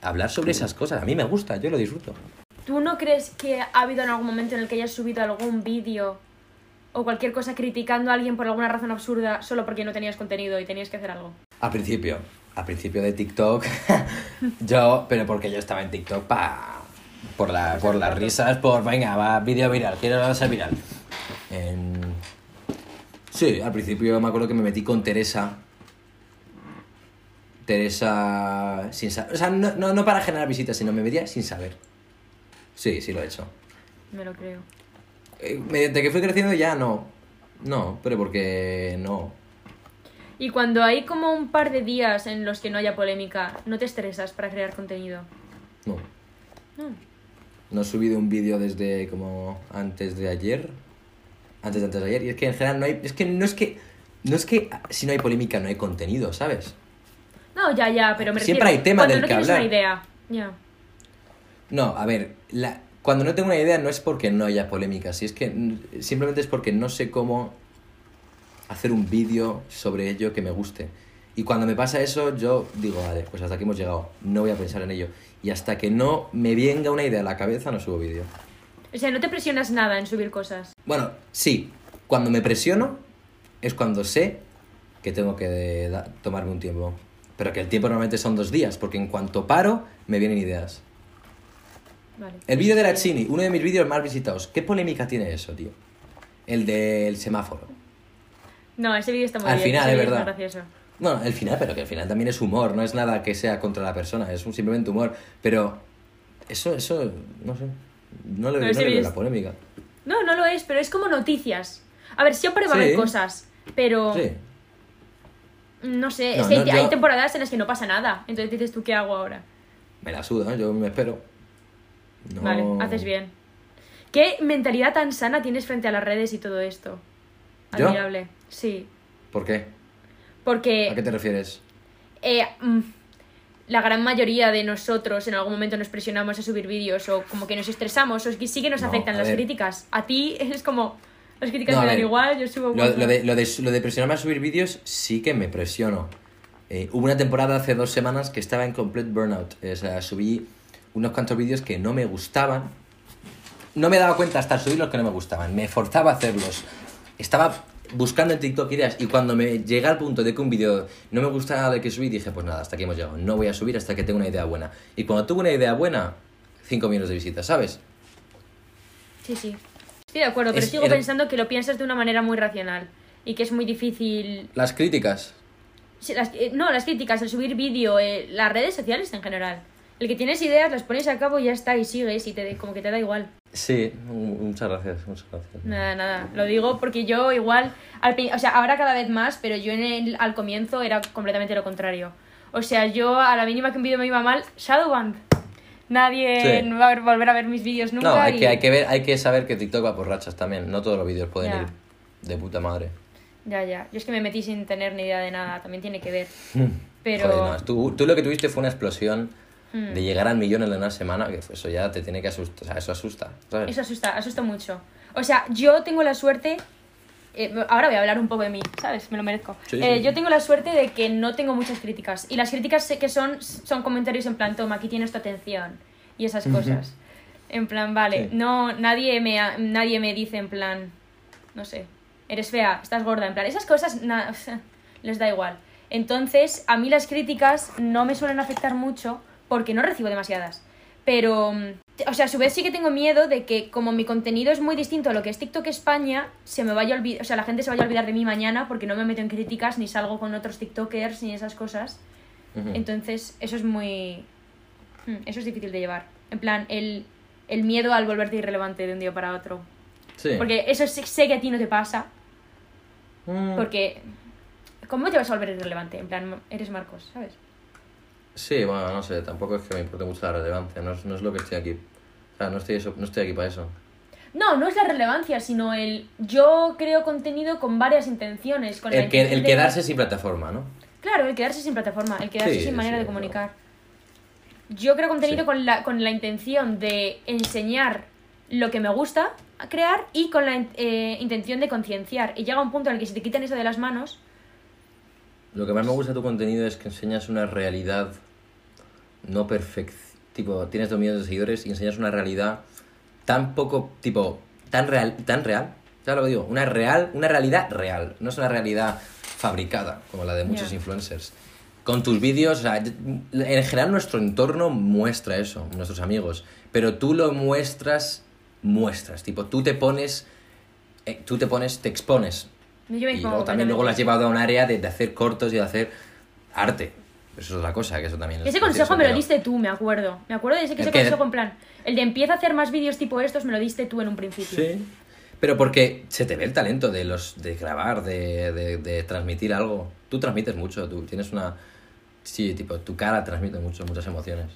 hablar sobre esas cosas. A mí me gusta, yo lo disfruto. ¿Tú no crees que ha habido en algún momento en el que hayas subido algún vídeo o cualquier cosa criticando a alguien por alguna razón absurda solo porque no tenías contenido y tenías que hacer algo? Al principio, al principio de TikTok, yo, pero porque yo estaba en TikTok pa, por, la, por las risas, por, venga, va, vídeo viral, quiero ser viral. Sí, al principio me acuerdo que me metí con Teresa. Teresa sin saber, o sea, no, no, no para generar visitas, sino me metía sin saber. Sí, sí lo he hecho. Me lo creo. Eh, mediante que fui creciendo ya no. No, pero porque no. Y cuando hay como un par de días en los que no haya polémica, ¿no te estresas para crear contenido? No. No. No he subido un vídeo desde como antes de ayer. Antes de antes de ayer. Y es que en general no hay. Es que no es que. No es que si no hay polémica no hay contenido, ¿sabes? No, ya, ya, pero me Siempre refiero, hay tema del no que hablar. una idea. Ya. No, a ver, la, cuando no tengo una idea no es porque no haya polémica, si es que simplemente es porque no sé cómo hacer un vídeo sobre ello que me guste. Y cuando me pasa eso, yo digo, vale, pues hasta aquí hemos llegado, no voy a pensar en ello. Y hasta que no me venga una idea a la cabeza, no subo vídeo. O sea, no te presionas nada en subir cosas. Bueno, sí, cuando me presiono es cuando sé que tengo que tomarme un tiempo. Pero que el tiempo normalmente son dos días, porque en cuanto paro, me vienen ideas. Vale. El vídeo de la Chini, uno de mis vídeos más visitados. ¿Qué polémica tiene eso, tío? El del semáforo. No, ese vídeo está muy Al bien. final, ese es verdad. gracioso. Bueno, el final, pero que el final también es humor, no es nada que sea contra la persona, es un simplemente humor. Pero eso, eso, no sé. No le, no veo la polémica. No, no lo es, pero es como noticias. A ver, siempre va a haber Sí. cosas, pero Sí. no sé, No, es que no, hay, hay temporadas en las que no pasa nada. Entonces dices tú, ¿qué hago ahora? Me la suda, yo me espero. No- Vale, haces bien. ¿Qué mentalidad tan sana tienes frente a las redes y todo esto? ¿Yo? Admirable. Sí. ¿Por qué? Porque ¿A qué te refieres? eh, mm, la gran mayoría de nosotros en algún momento nos presionamos a subir vídeos o como que nos estresamos o sí que nos No, afectan las ver. críticas. A ti es como, las críticas No, me dan igual, yo subo... Lo de, lo, de, lo de presionarme a subir vídeos sí que me presiono. Eh, hubo una temporada hace dos semanas que estaba en complete burnout. O sea, subí unos cuantos vídeos que no me gustaban. No me daba cuenta hasta subir los que no me gustaban. Me forzaba a hacerlos. Estaba buscando en TikTok ideas y cuando me llega al punto de que un vídeo no me gusta nada de que subí, dije, pues nada, hasta aquí hemos llegado. No voy a subir hasta que tenga una idea buena. Y cuando tuve una idea buena, 5 millones de visitas, ¿sabes? Sí, sí. Estoy de acuerdo, pero Es- sigo era- pensando que lo piensas de una manera muy racional y que es muy difícil... Las críticas. Sí, las- eh, no, las críticas, el subir vídeo, eh, las redes sociales en general. El que tienes ideas, las pones a cabo y ya está, y sigues y te, como que te da igual. Sí, muchas gracias, muchas gracias. Nada, nada. Lo digo porque yo igual, al o sea, ahora cada vez más, pero yo en el, al comienzo era completamente lo contrario. O sea, yo a la mínima que un vídeo me iba mal, Shadowband. Nadie Sí. va a ver- volver a ver mis vídeos nunca. No, hay y- que, hay, que ver, hay que saber que TikTok va por rachas también. No todos los vídeos pueden Ya. ir de puta madre. Ya, ya. Yo es que me metí sin tener ni idea de nada, también tiene que ver. Pero... Joder, no, tú, tú lo que tuviste fue una explosión Hmm. de llegar al millón en una semana, que eso ya te tiene que asustar. O sea, eso asusta, ¿sabes? Eso asusta, asusta mucho. O sea, yo tengo la suerte. eh, ahora voy a hablar un poco de mí, ¿sabes? Me lo merezco. Sí, Eh, sí. Yo tengo la suerte de que no tengo muchas críticas. Y las críticas sé que son, son comentarios en plan, toma, aquí tienes tu atención. Y esas cosas. En plan, vale, Sí. no, nadie me, nadie me dice en plan, no sé, eres fea, estás gorda, en plan, esas cosas na- les da igual. Entonces, a mí las críticas no me suelen afectar mucho porque no recibo demasiadas. Pero, o sea, a su vez sí que tengo miedo de que como mi contenido es muy distinto a lo que es TikTok España, se me vaya a olvidar, o sea, la gente se vaya a olvidar de mí mañana porque no me meto en críticas ni salgo con otros TikTokers ni esas cosas. Entonces, eso es muy... mm, Eso es difícil de llevar. En plan, el, el miedo al volverte irrelevante de un día para otro. Sí. Porque eso sé, sé que a ti no te pasa. Mm, Porque. ¿Cómo te vas a volver irrelevante? En plan, eres Marcos, ¿sabes? Sí, bueno, no sé, tampoco es que me importe mucho la relevancia, no es, no es lo que estoy aquí. O sea, no estoy, eso, no estoy aquí para eso. No, no es la relevancia, sino el. Yo creo contenido con varias intenciones. Con El, que, el de- quedarse sin plataforma, ¿no? Claro, el quedarse sin plataforma, el quedarse Sí, sin manera sí, de comunicar. Yo creo contenido Sí. con, la, con la intención de enseñar lo que me gusta a crear y con la eh, intención de concienciar. Y llega un punto en el que si te quitan eso de las manos, Lo que más me gusta de tu contenido es que enseñas una realidad no perfecta. Tipo, tienes dos millones de seguidores y enseñas una realidad tan poco, tipo, tan real, tan real. Ya lo digo, una real, una realidad real. No es una realidad fabricada, como la de muchos influencers. Con tus vídeos, o sea, en general nuestro entorno muestra eso, nuestros amigos. Pero tú lo muestras, muestras. Tipo, tú te pones, eh, tú te pones, te expones. yo Y luego también luego lo has llevado a un área de, de hacer cortos y de hacer arte. Eso es otra cosa, que eso también es Ese consejo me lo diste tú, me acuerdo. Me acuerdo de ese, que ¿El ese qué? consejo en plan. El de empieza a hacer más vídeos tipo estos me lo diste tú en un principio. Sí. Pero porque se te ve el talento de los de grabar, de, de, de transmitir algo. Tú transmites mucho, tú tienes una... Sí, tipo, tu cara transmite mucho, muchas emociones.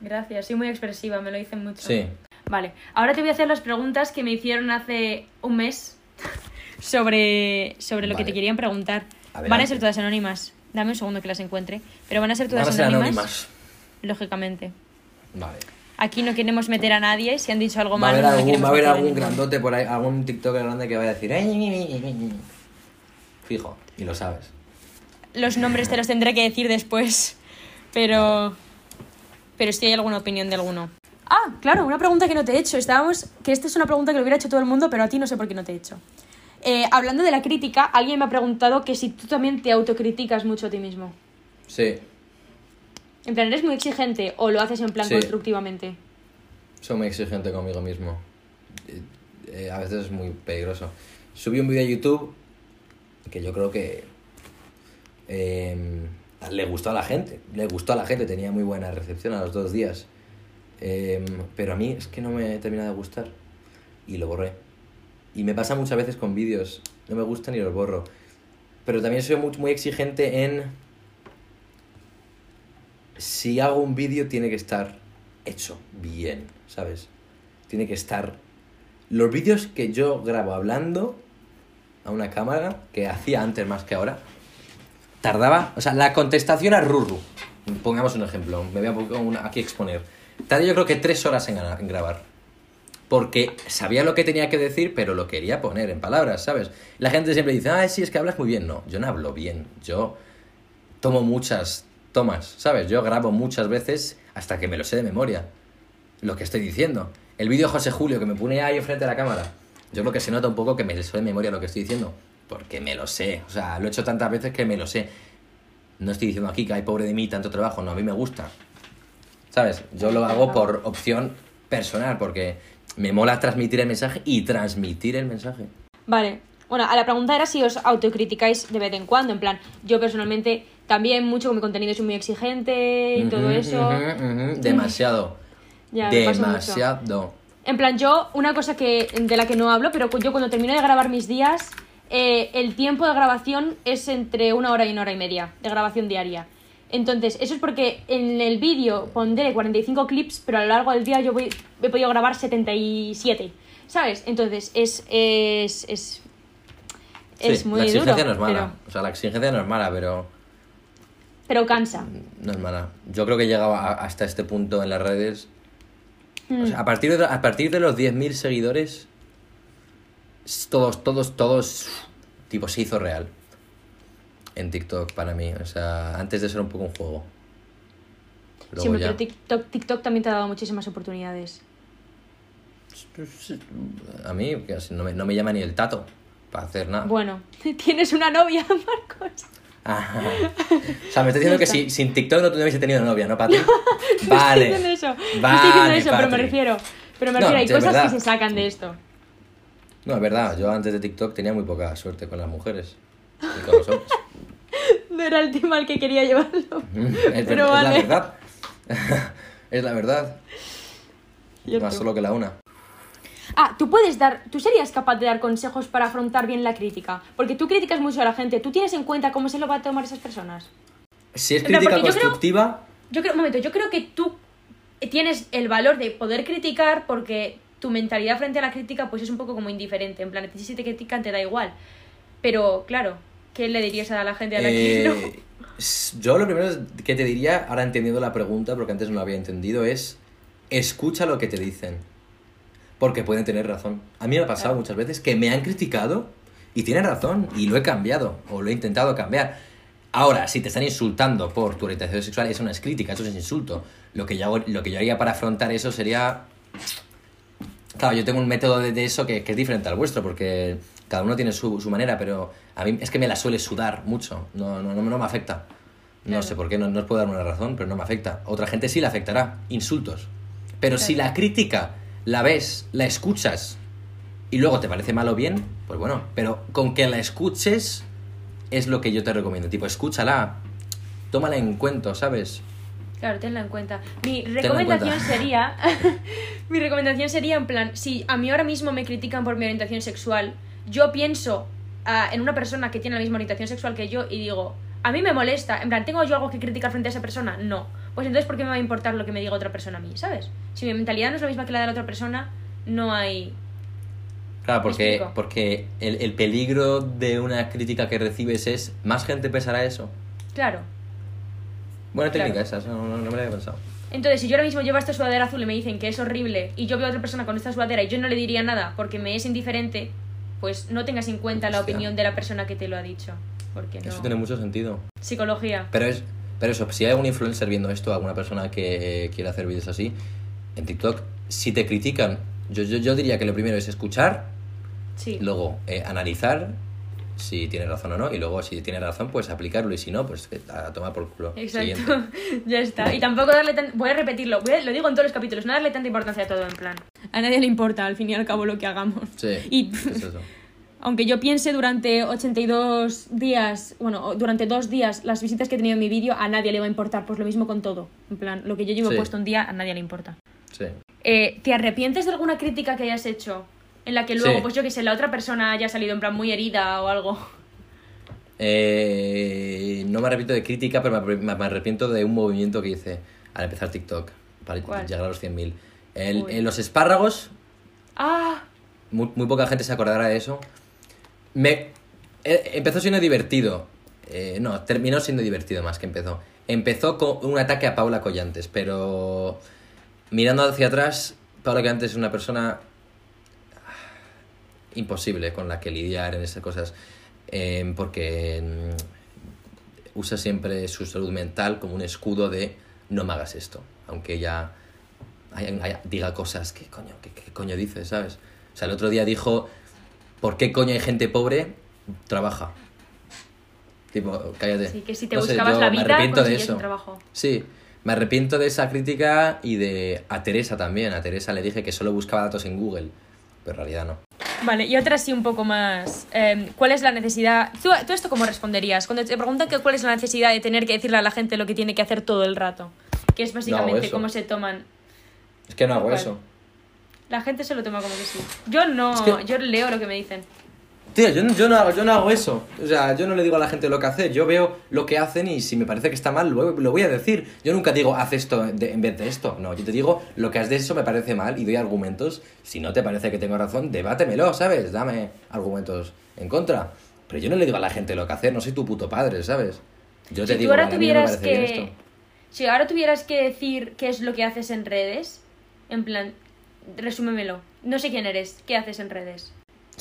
Gracias, soy muy expresiva, me lo dicen mucho. Sí. Vale, ahora te voy a hacer las preguntas que me hicieron hace un mes sobre, sobre lo que te querían preguntar. Adelante. Van a ser todas anónimas. Dame un segundo que las encuentre. Pero van a ser todas Van a ser anónimas, anónimas. Lógicamente. Vale. Aquí no queremos meter a nadie. Si han dicho algo Va a malo, haber no algún, queremos va a haber algún grandote por ahí, algún TikToker grande que vaya a decir... "Eh, ñi, ñi, ñi, ñi, ñi". Fijo, y lo sabes. Los nombres te los tendré que decir después. Pero. Pero si hay alguna opinión de alguno. Ah, claro, una pregunta que no te he hecho. Estábamos. Que esta es una pregunta que lo hubiera hecho todo el mundo, pero a ti no sé por qué no te he hecho. Eh, hablando de la crítica, alguien me ha preguntado que si tú también te autocriticas mucho a ti mismo. Sí, En plan, ¿eres muy exigente o lo haces en plan Sí. constructivamente? Soy muy exigente conmigo mismo. Eh, eh, a veces es muy peligroso. Subí un vídeo a YouTube que yo creo que eh, le gustó a la gente. Le gustó a la gente, tenía muy buena recepción a los dos días. Eh, pero a mí es que no me termina de gustar. Y lo borré. Y me pasa muchas veces con vídeos. No me gustan y los borro. Pero también soy muy, exigente en... Si hago un vídeo tiene que estar hecho bien, ¿sabes? Tiene que estar... Los vídeos que yo grabo hablando a una cámara, que hacía antes más que ahora, tardaba... O sea, la contestación a Ruru, pongamos un ejemplo, me voy a una- aquí exponer. Tardé yo creo que tres horas en grabar. Porque sabía lo que tenía que decir, pero lo quería poner en palabras, ¿sabes? La gente siempre dice, ah, sí, es que hablas muy bien. No, yo no hablo bien. Yo tomo muchas tomas, ¿sabes? Yo grabo muchas veces hasta que me lo sé de memoria. Lo que estoy diciendo. El vídeo de José Julio que me pone ahí enfrente de la cámara. Yo creo que se nota un poco que me sé de memoria lo que estoy diciendo. Porque me lo sé. O sea, lo he hecho tantas veces que me lo sé. No estoy diciendo aquí que hay pobre de mí tanto trabajo. No, a mí me gusta. ¿Sabes? Yo lo hago por opción personal, porque me mola transmitir el mensaje y transmitir el mensaje. Vale. Bueno, a la pregunta era si os autocriticáis de vez en cuando. En plan, yo personalmente también mucho con mi contenido soy muy exigente y todo eso. Demasiado. Ya. Demasiado. En plan, yo, una cosa que, de la que no hablo, pero yo cuando termino de grabar mis días, eh, el tiempo de grabación es entre una hora y una hora y media de grabación diaria. Entonces, eso es porque en el vídeo pondré 45 clips, pero a lo largo del día yo voy, he podido grabar 77, ¿sabes? Entonces, es, es, es, es Sí, muy la exigencia duro, no es mala. pero, O sea, la exigencia no es mala, pero pero cansa. no es mala. Yo creo que he llegado a- hasta este punto en las redes. Mm. O sea, a partir de, a partir de los 10.000 seguidores, todos, todos, todos, tipo, se hizo real. En TikTok para mí. O sea, antes de ser un poco un juego. Luego Siempre, ya- pero TikTok, TikTok también te ha dado muchísimas oportunidades. A mí no me, no me llama ni el tato para hacer nada. Bueno, tienes una novia, Marcos. Ajá. O sea, me estás diciendo que si, sin TikTok no hubiese tenido novia, ¿no, Patri? No vale. estoy diciendo eso. no estoy Vale, diciendo eso, pero me refiero. Pero me No, refiero, hay cosas verdad. que se sacan de esto. No, es verdad, yo antes de TikTok tenía muy poca suerte con las mujeres y con los hombres. No era el tema al que quería llevarlo. es, Pero es vale. la verdad. es la verdad. Cierto. Más solo que la una. Ah, tú puedes dar, tú serías capaz de dar consejos para afrontar bien la crítica, porque tú criticas mucho a la gente, ¿tú tienes en cuenta cómo se lo va a tomar esas personas? Si es crítica porque yo creo- constructiva, Yo creo, un momento, yo creo que tú tienes el valor de poder criticar porque tu mentalidad frente a la crítica pues es un poco como indiferente, en plan, si te critican te da igual. Pero, claro, ¿qué le dirías a la gente a la que no? Eh, Yo lo primero que te diría, ahora entendiendo la pregunta, porque antes no lo había entendido, es escucha lo que te dicen. Porque pueden tener razón. A mí me ha pasado Claro. muchas veces que me han criticado y tienen razón y lo he cambiado o lo he intentado cambiar. Ahora, si te están insultando por tu orientación sexual, eso no es crítica, eso es insulto. Lo que yo, hago- lo que yo haría para afrontar eso sería Claro, yo tengo un método de, de eso que, que es diferente al vuestro, porque cada uno tiene su, su manera, pero a mí es que me la suele sudar mucho, no, no, no, no me afecta. No Claro. sé por qué, no, no os puedo dar una razón, pero no me afecta. Otra gente sí le afectará, insultos. Pero si Claro. la crítica la ves, la escuchas y luego te parece mal o bien, pues bueno, pero con que la escuches es lo que yo te recomiendo. Tipo, escúchala, tómala en cuenta, ¿sabes? Claro, tenla en cuenta. Mi en recomendación cuenta. sería. mi recomendación sería en plan: si a mí ahora mismo me critican por mi orientación sexual, yo pienso en una persona que tiene la misma orientación sexual que yo y digo, a mí me molesta. En plan, ¿tengo yo algo que criticar frente a esa persona? No. Pues entonces, ¿por qué me va a importar lo que me diga otra persona a mí? ¿Sabes? Si mi mentalidad no es la misma que la de la otra persona, no hay. Claro, ¿Me porque, porque el, el peligro de una crítica que recibes es más gente pensará eso. Claro. Buena técnica Claro. esa, no, no, no me la había pensado. Entonces, si yo ahora mismo llevo esta sudadera azul y me dicen que es horrible y yo veo a otra persona con esta sudadera y yo no le diría nada porque me es indiferente, pues no tengas en cuenta la opinión de la persona que te lo ha dicho. Porque no. Eso tiene mucho sentido. Psicología. Pero es pero eso, si hay algún influencer viendo esto, alguna persona que quiera hacer vídeos así, en TikTok, si te critican, yo, yo, yo diría que lo primero es escuchar, Sí. luego eh, analizar si tiene razón o no, y luego si tiene razón, pues aplicarlo, y si no, pues a tomar por culo. Exacto. Siguiente. ya está. Y tampoco darle tan... Voy a repetirlo. voy a- Lo digo en todos los capítulos. No darle tanta importancia a todo, en plan. A nadie le importa, al fin y al cabo, lo que hagamos. Sí, Y es eso. aunque yo piense durante 82 días, bueno, durante dos días, las visitas que he tenido en mi vídeo, a nadie le va a importar. Pues lo mismo con todo. En plan, lo que yo llevo Sí. puesto un día, a nadie le importa. Sí. Eh, ¿Te arrepientes de alguna crítica que hayas hecho? En la que luego, Sí. pues yo que sé, la otra persona haya salido en plan muy herida o algo. Eh, no me arrepiento de crítica, pero me, me- me arrepiento de un movimiento que hice al empezar TikTok, para ¿Cuál? llegar a los 100.000. El- Uy. en los espárragos, ¡Ah! muy, muy poca gente se acordará de eso. Me, eh, empezó siendo divertido. Eh, no, terminó siendo divertido más que empezó. Empezó con un ataque a Paula Collantes, pero mirando hacia atrás, Paula Collantes es una persona imposible con la que lidiar en esas cosas, eh, porque mm, usa siempre su salud mental como un escudo de no me hagas esto, aunque ella diga cosas que coño, ¿qué, qué coño dice, ¿sabes? O sea, el otro día dijo, ¿por qué coño hay gente pobre? Trabaja. Tipo, cállate. Sí, que si te No sé, buscabas yo la me vida, arrepiento de eso. trabajo. Sí, me arrepiento de esa crítica y de a Teresa también. A Teresa le dije que solo buscaba datos en Google, pero en realidad no. Vale, y otra sí un poco más. eh, ¿Cuál es la necesidad? ¿Tú, tú esto cómo responderías? Cuando te preguntan que cuál es la necesidad de tener que decirle a la gente lo que tiene que hacer todo el rato. Que es básicamente cómo se toman. Es que no hago ¿Cuál? eso. La gente se lo toma como que sí. Yo no, Es que- yo leo lo que me dicen. Tío, yo, no- yo, no hago, yo no hago eso. O sea, yo no le digo a la gente lo que hacer. Yo veo lo que hacen y si me parece que está mal, lo, lo voy a decir. Yo nunca digo, haz esto de- en vez de esto. No, yo te digo, lo que has de eso me parece mal y doy argumentos. Si no te parece que tengo razón, debátemelo, ¿sabes? Dame argumentos en contra. Pero yo no le digo a la gente lo que hacer, no soy tu puto padre, ¿sabes? Yo te Si digo, ahora "Vale, a mí no me tuvieras bien que. esto". Si ahora tuvieras que decir qué es lo que haces en redes, en plan, resúmemelo. No sé quién eres, ¿qué haces en redes?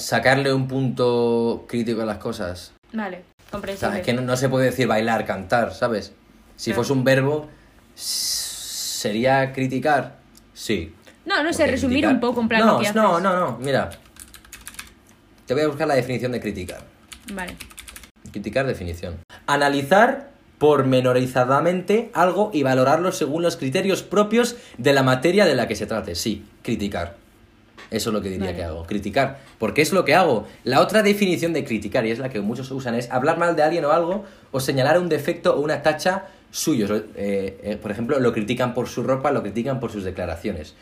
Sacarle un punto crítico a las cosas. Vale, O comprensible. sea, es que no, no se puede decir bailar, cantar, ¿sabes? Si fuese un verbo, ¿sería criticar? Sí. No, no sé, Porque resumir criticar- un poco en plan no, lo que haces. No, no, no, mira. Te voy a buscar la definición de criticar. Vale. Criticar definición. Analizar pormenorizadamente algo y valorarlo según los criterios propios de la materia de la que se trate. Sí, criticar. Eso es lo que diría Vale. que hago, criticar. Porque es lo que hago. La otra definición de criticar, y es la que muchos usan, es hablar mal de alguien o algo, o señalar un defecto o una tacha suyos. Eh, eh, por ejemplo, lo critican por su ropa, lo critican por sus declaraciones.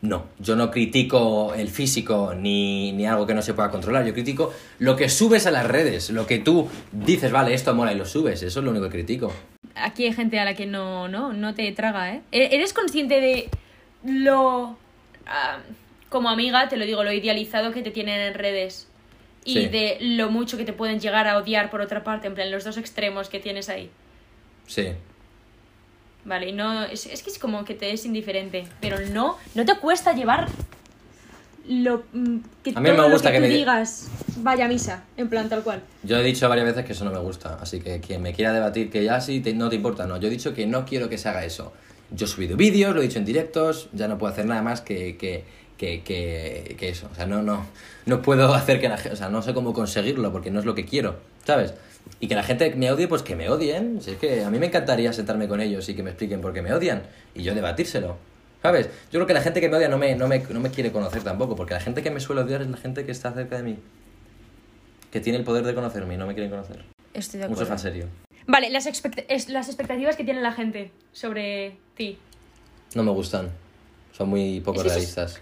no. Yo no critico el físico ni, ni algo que no se pueda controlar. Yo critico lo que subes a las redes, lo que tú dices, vale, esto mola y lo subes. Eso es lo único que critico. Aquí hay gente a la que no, no, no te traga, ¿eh? E- ¿Eres consciente de lo... ah, como amiga, te lo digo, lo idealizado que te tienen en redes? Y Sí. de lo mucho que te pueden llegar a odiar por otra parte, en plan, los dos extremos que tienes ahí. Sí. Vale, y no... Es, es que es como que te es indiferente, pero no, no te cuesta llevar lo... mm, Que A mí me lo gusta que tú me di- digas vaya misa, en plan tal cual. Yo he dicho varias veces que eso no me gusta, así que quien me quiera debatir que ya sí, te- no te importa, no. Yo he dicho que no quiero que se haga eso. Yo he subido vídeos, lo he dicho en directos, ya no puedo hacer nada más que, que, que, que, que eso. O sea, no, no, no puedo hacer que la gente, o sea, no sé cómo conseguirlo porque no es lo que quiero, ¿sabes? Y que la gente me odie, pues que me odien. Si es que a mí me encantaría sentarme con ellos y que me expliquen por qué me odian y yo debatírselo. ¿Sabes? Yo creo que la gente que me odia no me, no me, no me quiere conocer tampoco, porque la gente que me suele odiar es la gente que está cerca de mí. Que tiene el poder de conocerme y no me quieren conocer. Estoy de Mucho acuerdo. fan serio. Vale, las, expect- las expectativas que tiene la gente sobre ti. No me gustan. Son muy poco es- realistas.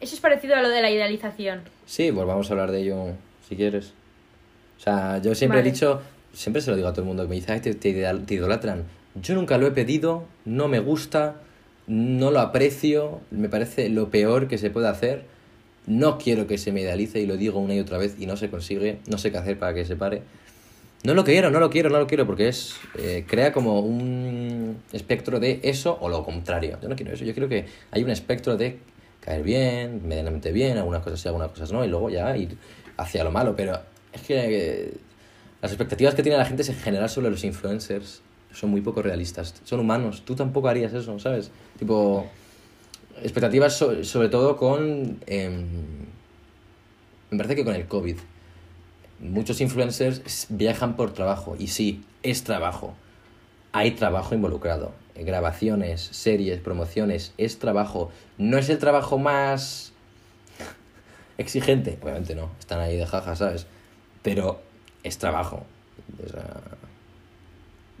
Eso es parecido a lo de la idealización. Sí, pues vamos a hablar de ello si quieres. O sea, yo siempre Vale. he dicho, siempre se lo digo a todo el mundo que me dice, "Ay, te, te idolatran. Yo nunca lo he pedido, no me gusta, no lo aprecio, me parece lo peor que se puede hacer. No quiero que se me idealice y lo digo una y otra vez y no se consigue, no sé qué hacer para que se pare. No lo quiero, no lo quiero, no lo quiero porque es eh, crea como un espectro de eso o lo contrario. Yo no quiero eso, yo quiero que hay un espectro de caer bien, medianamente bien, algunas cosas sí, algunas cosas no, y luego ya ir hacia lo malo. Pero es que eh, las expectativas que tiene la gente en general sobre los influencers son muy poco realistas. Son humanos, tú tampoco harías eso, ¿sabes? Tipo, expectativas so- sobre todo con... em, me parece que con el COVID muchos influencers viajan por trabajo y sí, es trabajo. Hay trabajo involucrado. Grabaciones, series, promociones, es trabajo. No es el trabajo más exigente, obviamente no, están ahí de jaja, ¿sabes? Pero es trabajo.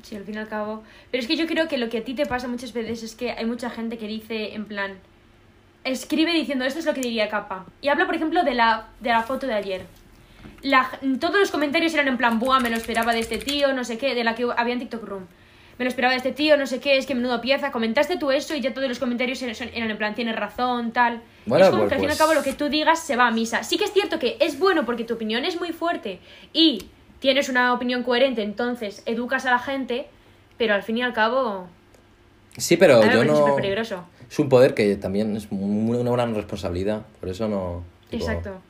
Sí, al fin y al cabo. Pero es que yo creo que lo que a ti te pasa muchas veces es que hay mucha gente que dice, en plan, escribe diciendo, esto es lo que diría capa. Y habla, por ejemplo, de la, de la foto de ayer. La, todos los comentarios eran en plan, buah, me lo esperaba de este tío, no sé qué, de la que había en TikTok Room. Me lo esperaba de este tío, no sé qué, es que menudo pieza. Comentaste tú eso y ya todos los comentarios eran, eran en plan, tienes razón, tal. Bueno, es como pues- que al fin y al cabo lo que tú digas se va a misa. Sí que es cierto que es bueno porque tu opinión es muy fuerte y tienes una opinión coherente, entonces educas a la gente, pero al fin y al cabo sí, pero yo no... peligroso. Es un poder que también es una gran responsabilidad, por eso no... tipo, Exacto.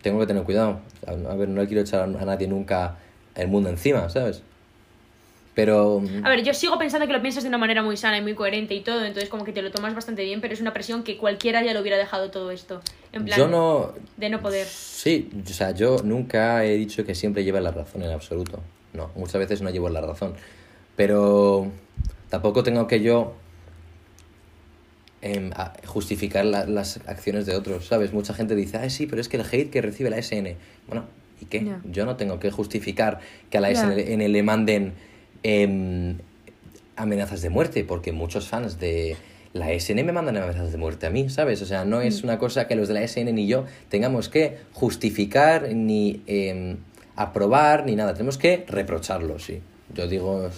Tengo que tener cuidado. A ver, no le quiero echar a nadie nunca el mundo encima, ¿sabes? Pero... A ver, yo sigo pensando que lo piensas de una manera muy sana y muy coherente y todo, entonces como que te lo tomas bastante bien, pero es una presión que cualquiera ya lo hubiera dejado todo esto. En plan, Yo no... de no poder. Sí, o sea, yo nunca he dicho que siempre lleve la razón en absoluto. No, muchas veces no llevo la razón. Pero tampoco tengo que yo em, justificar la- las acciones de otros, ¿sabes? Mucha gente dice, ah, sí, pero es que el hate que recibe la SN. Bueno, ¿y qué? Yo no tengo que justificar que a la. SN le manden em, amenazas de muerte, porque muchos fans de la SN me mandan amenazas de muerte a mí, ¿sabes? O sea, no es una cosa que los de la SN ni yo tengamos que justificar, ni em, aprobar, ni nada. Tenemos que reprocharlo, sí. Yo digo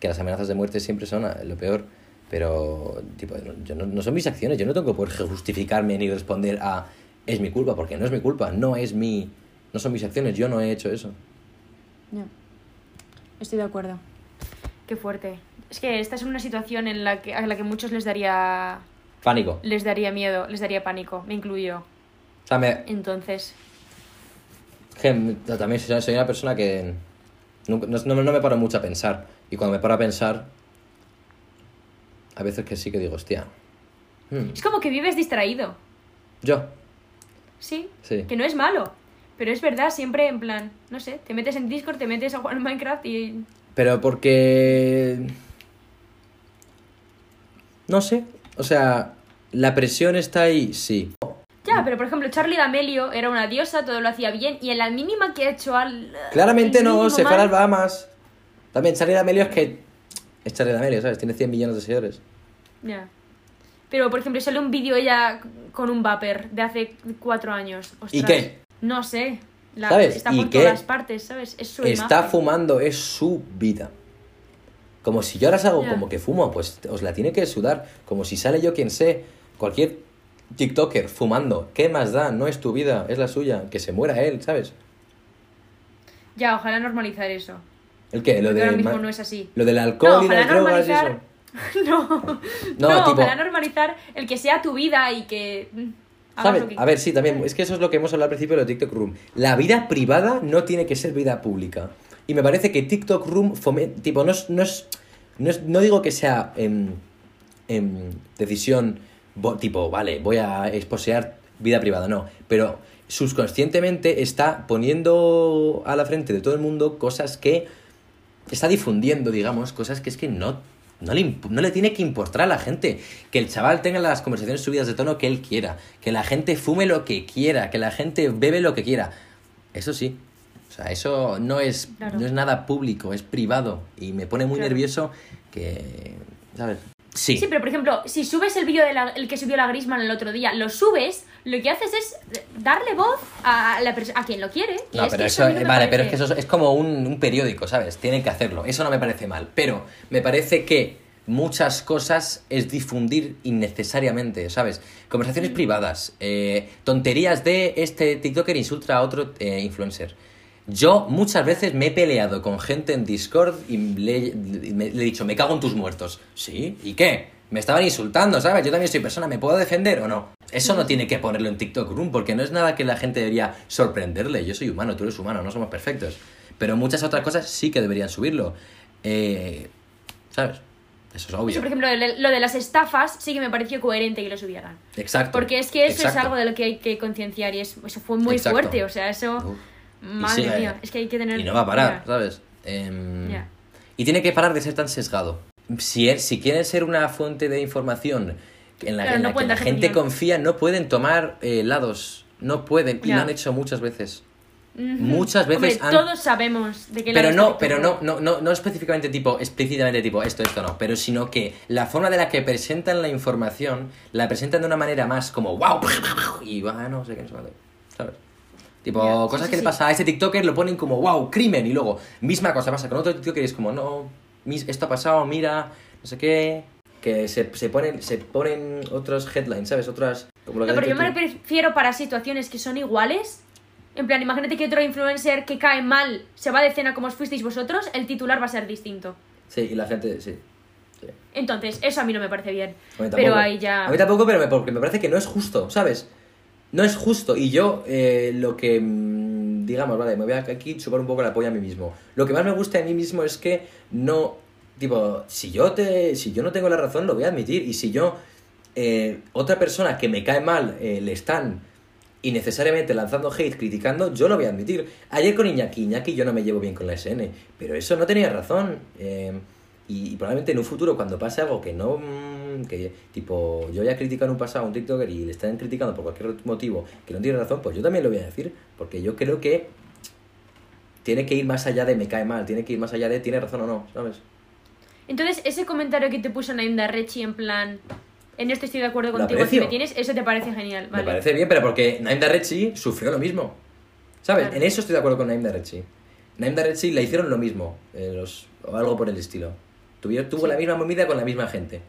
que las amenazas de muerte siempre son ah, lo peor, pero tipo, no- yo no, no son mis acciones, yo no tengo que poder justificarme ni responder a es mi culpa, porque no es mi culpa, no es mi... No son mis acciones, yo no he hecho eso. Estoy de acuerdo. Qué fuerte. Es que esta es una situación en la que, a la que muchos les daría Pánico. les daría miedo, les daría pánico, me incluyo. O sea, me, Entonces, que también soy, una persona que no, no- no me paro mucho a pensar. Y cuando me paro a pensar, a veces que sí que digo, hostia. hmm, es como que vives distraído. yo, Sí, sí. que no es malo. Pero es verdad, siempre en plan, no sé, te metes en Discord, te metes a jugar en Minecraft y Pero porque... No sé. O sea, la presión está ahí, sí. Ya, pero por ejemplo, Charlie D'Amelio era una diosa, todo lo hacía bien, y en la mínima que ha hecho al. Claramente no, se fue a las Bahamas. También Charlie D'Amelio es que... Es Charlie D'Amelio, ¿sabes? Tiene 100 millones de seguidores. Ya. Pero, por ejemplo, sale un vídeo ella con un vapor de hace cuatro años. ¿Y qué? No sé. La- ¿Sabes? Está ¿Y por qué? todas partes, ¿sabes? Es su Está imagen. fumando, es su vida. Como si yo ahora salgo Ya. como que fumo, pues os la tiene que sudar. Como si sale yo quien sé, cualquier TikToker fumando. ¿Qué más da? No es tu vida, es la suya. Que se muera él, ¿sabes? Ya, ojalá normalizar eso. ¿El qué? Lo, Porque de ahora mismo ma- no es así. lo del alcohol No, y las drogas y normalizar- eso. No, No, no, tipo- ojalá normalizar el que sea tu vida y que mm, Que A ver, sí, también. Es que eso es lo que hemos hablado al principio de TikTok Room. La vida privada no tiene que ser vida pública. Y me parece que TikTok Room fomen- tipo, no es, no es, no es- no digo que sea em, em, decisión tipo, vale, voy a exposear vida privada, no. Pero subconscientemente está poniendo a la frente de todo el mundo cosas que está difundiendo, digamos, cosas que es que no, no, le, no le tiene que importar a la gente. Que el chaval tenga las conversaciones subidas de tono que él quiera. Que la gente fume lo que quiera. Que la gente bebe lo que quiera. Eso sí. O sea, eso no es, Claro. no es nada público, es privado. Y me pone muy Claro. nervioso que... ¿Sabes? Sí. Sí, pero por ejemplo, si subes el vídeo de la- el que subió la Grisman el otro día, lo subes, lo que haces es darle voz a, la a quien lo quiere. y No, es pero que eso, no vale, pero es que eso es como un, un periódico, ¿sabes? Tienen que hacerlo. Eso no me parece mal. Pero me parece que muchas cosas es difundir innecesariamente, ¿sabes? Conversaciones Mm. privadas, eh, tonterías de este TikToker insulta a otro eh, influencer. Yo muchas veces me he peleado con gente en Discord y le, he dicho, me cago en tus muertos. ¿Sí? ¿Y qué? Me estaban insultando, ¿sabes? Yo también soy persona, ¿me puedo defender o no? Eso no tiene que ponerlo en TikTok Room, porque no es nada que la gente debería sorprenderle. Yo soy humano, tú eres humano, no somos perfectos. Pero muchas otras cosas sí que deberían subirlo. Eh, ¿Sabes? Eso es obvio. Eso, por ejemplo, lo de- las estafas sí que me pareció coherente que lo subieran. Exacto. Porque es que eso es algo de lo que hay que concienciar y es, eso fue muy Exacto. fuerte, o sea, eso... Uf. Madre sigue- mía, es que hay que tener... Y no va a parar. ¿sabes? Em, Ya. Y tiene que parar de ser tan sesgado. Si, es, si quieren ser una fuente de información en la, Claro, en no la que la gente opinión. confía, no pueden tomar eh, lados. No pueden. Y lo han hecho muchas veces. Muchas veces Hombre, han- todos sabemos de qué Pero no, pero no, no, no, no específicamente tipo, explícitamente tipo esto, esto no, pero sino que la forma de la que presentan la información, la presentan de una manera más como wow, y va, no sé qué, no sé cuánto, ¿sabes? Tipo, cosas sí, que le sí. pasa a este TikToker lo ponen como wow, crimen, y luego, misma cosa pasa con otro TikToker y es como, no, mis- esto ha pasado, mira, no sé qué, que se, se ponen, se ponen otros headlines, ¿sabes? Otras, como lo que No, pero yo dicho me tú. refiero para situaciones que son iguales. En plan, imagínate que otro influencer que cae mal se va de cena como os fuisteis vosotros, el titular va a ser distinto. Sí, y la gente, sí. sí. Entonces, eso a mí no me parece bien. A mí Pero ahí ya... A mí tampoco, pero me, porque me parece que no es justo, ¿sabes? No es justo. Y yo, eh, lo que. mm, Digamos, vale, me voy a aquí chupar un poco la polla a mí mismo. Lo que más me gusta de mí mismo es que no. Tipo, si yo te. Si yo no tengo la razón, lo voy a admitir. Y si yo. eh, otra persona que me cae mal eh, le están innecesariamente lanzando hate, criticando, yo lo voy a admitir. Ayer con Iñaki, Iñaki yo no me llevo bien con la SN, pero eso no tenía razón. eh, y, y probablemente en un futuro, cuando pase algo que no. mm, que tipo, yo ya criticado en un pasado a un TikToker y le están criticando por cualquier motivo que no tiene razón, pues yo también lo voy a decir, porque yo creo que tiene que ir más allá de me cae mal, tiene que ir más allá de tiene razón o no, ¿sabes? Entonces, ese comentario que te puso Naimda Rechi en plan... En esto estoy de acuerdo contigo, si me tienes, eso te parece genial, vale. Me parece bien, pero porque Naim Darrechi sufrió lo mismo. ¿Sabes? Claro. En eso estoy de acuerdo con Naim Darrechi. Naim Darrechi le hicieron lo mismo, eh, los- o algo por el estilo. Tuvieron, tuvo Sí. la misma movida con la misma gente.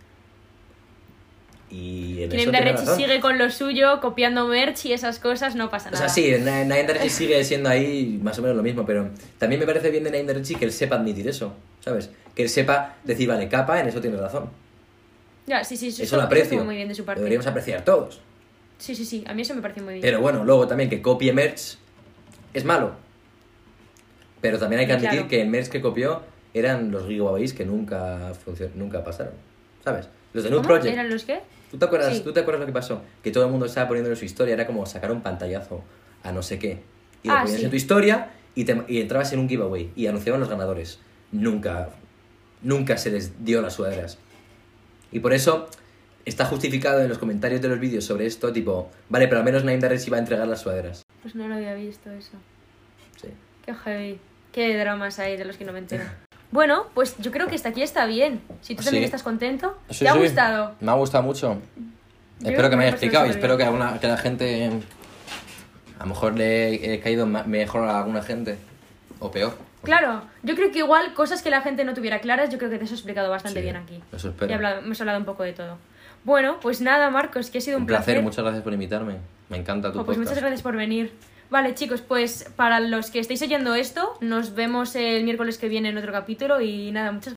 Y en eso sigue con lo suyo, copiando merch y esas cosas, no pasa O nada. sea, sí, Na- Naim Darrechi sigue siendo ahí más o menos lo mismo, pero también me parece bien de Naim Darrechi que él sepa admitir eso, ¿sabes? Que él sepa decir, vale, capa, en eso tiene razón. Ya, sí, sí, eso, Eso lo aprecio. muy bien de su parte. Deberíamos apreciar todos. Sí, sí, sí, a mí eso me parece muy bien. Pero bueno, luego también que copie merch es malo. Pero también hay que admitir claro. que el merch que copió eran los giveaways que nunca nunca pasaron. ¿Sabes? Los de New ¿Cómo? Project. ¿Eran los qué? ¿Tú te, acuerdas, Sí. ¿Tú te acuerdas lo que pasó? Que todo el mundo estaba poniendo en su historia, era como sacar un pantallazo a no sé qué. Y lo Ah, ponías sí. en tu historia y, te- y entrabas en un giveaway y anunciaban los ganadores. Nunca, nunca se les dio las sudaderas. Y por eso está justificado en los comentarios de los vídeos sobre esto, tipo, vale, pero al menos Darrechi va a entregar las sudaderas. Pues no lo había visto eso. Sí. Qué heavy. Qué dramas hay de los que no me entero. Bueno, pues yo creo que hasta aquí está bien. Si tú también Sí. estás contento. Sí, ¿Te ha sí. gustado? Me ha gustado mucho. Yo espero que me haya explicado y espero que, alguna, que la gente. A lo mejor le he caído mejor a alguna gente. O peor. Claro, yo creo que igual cosas que la gente no tuviera claras, yo creo que te has explicado bastante bien aquí. Eso espero. Y hablado- hemos hablado un poco de todo. Bueno, pues nada, Marcos, que ha sido un, Un placer, muchas gracias por invitarme. Me encanta tu Oh, pues podcast. muchas gracias por venir. Vale, chicos, pues para los que estéis oyendo esto, nos vemos el miércoles que viene en otro capítulo y nada, muchas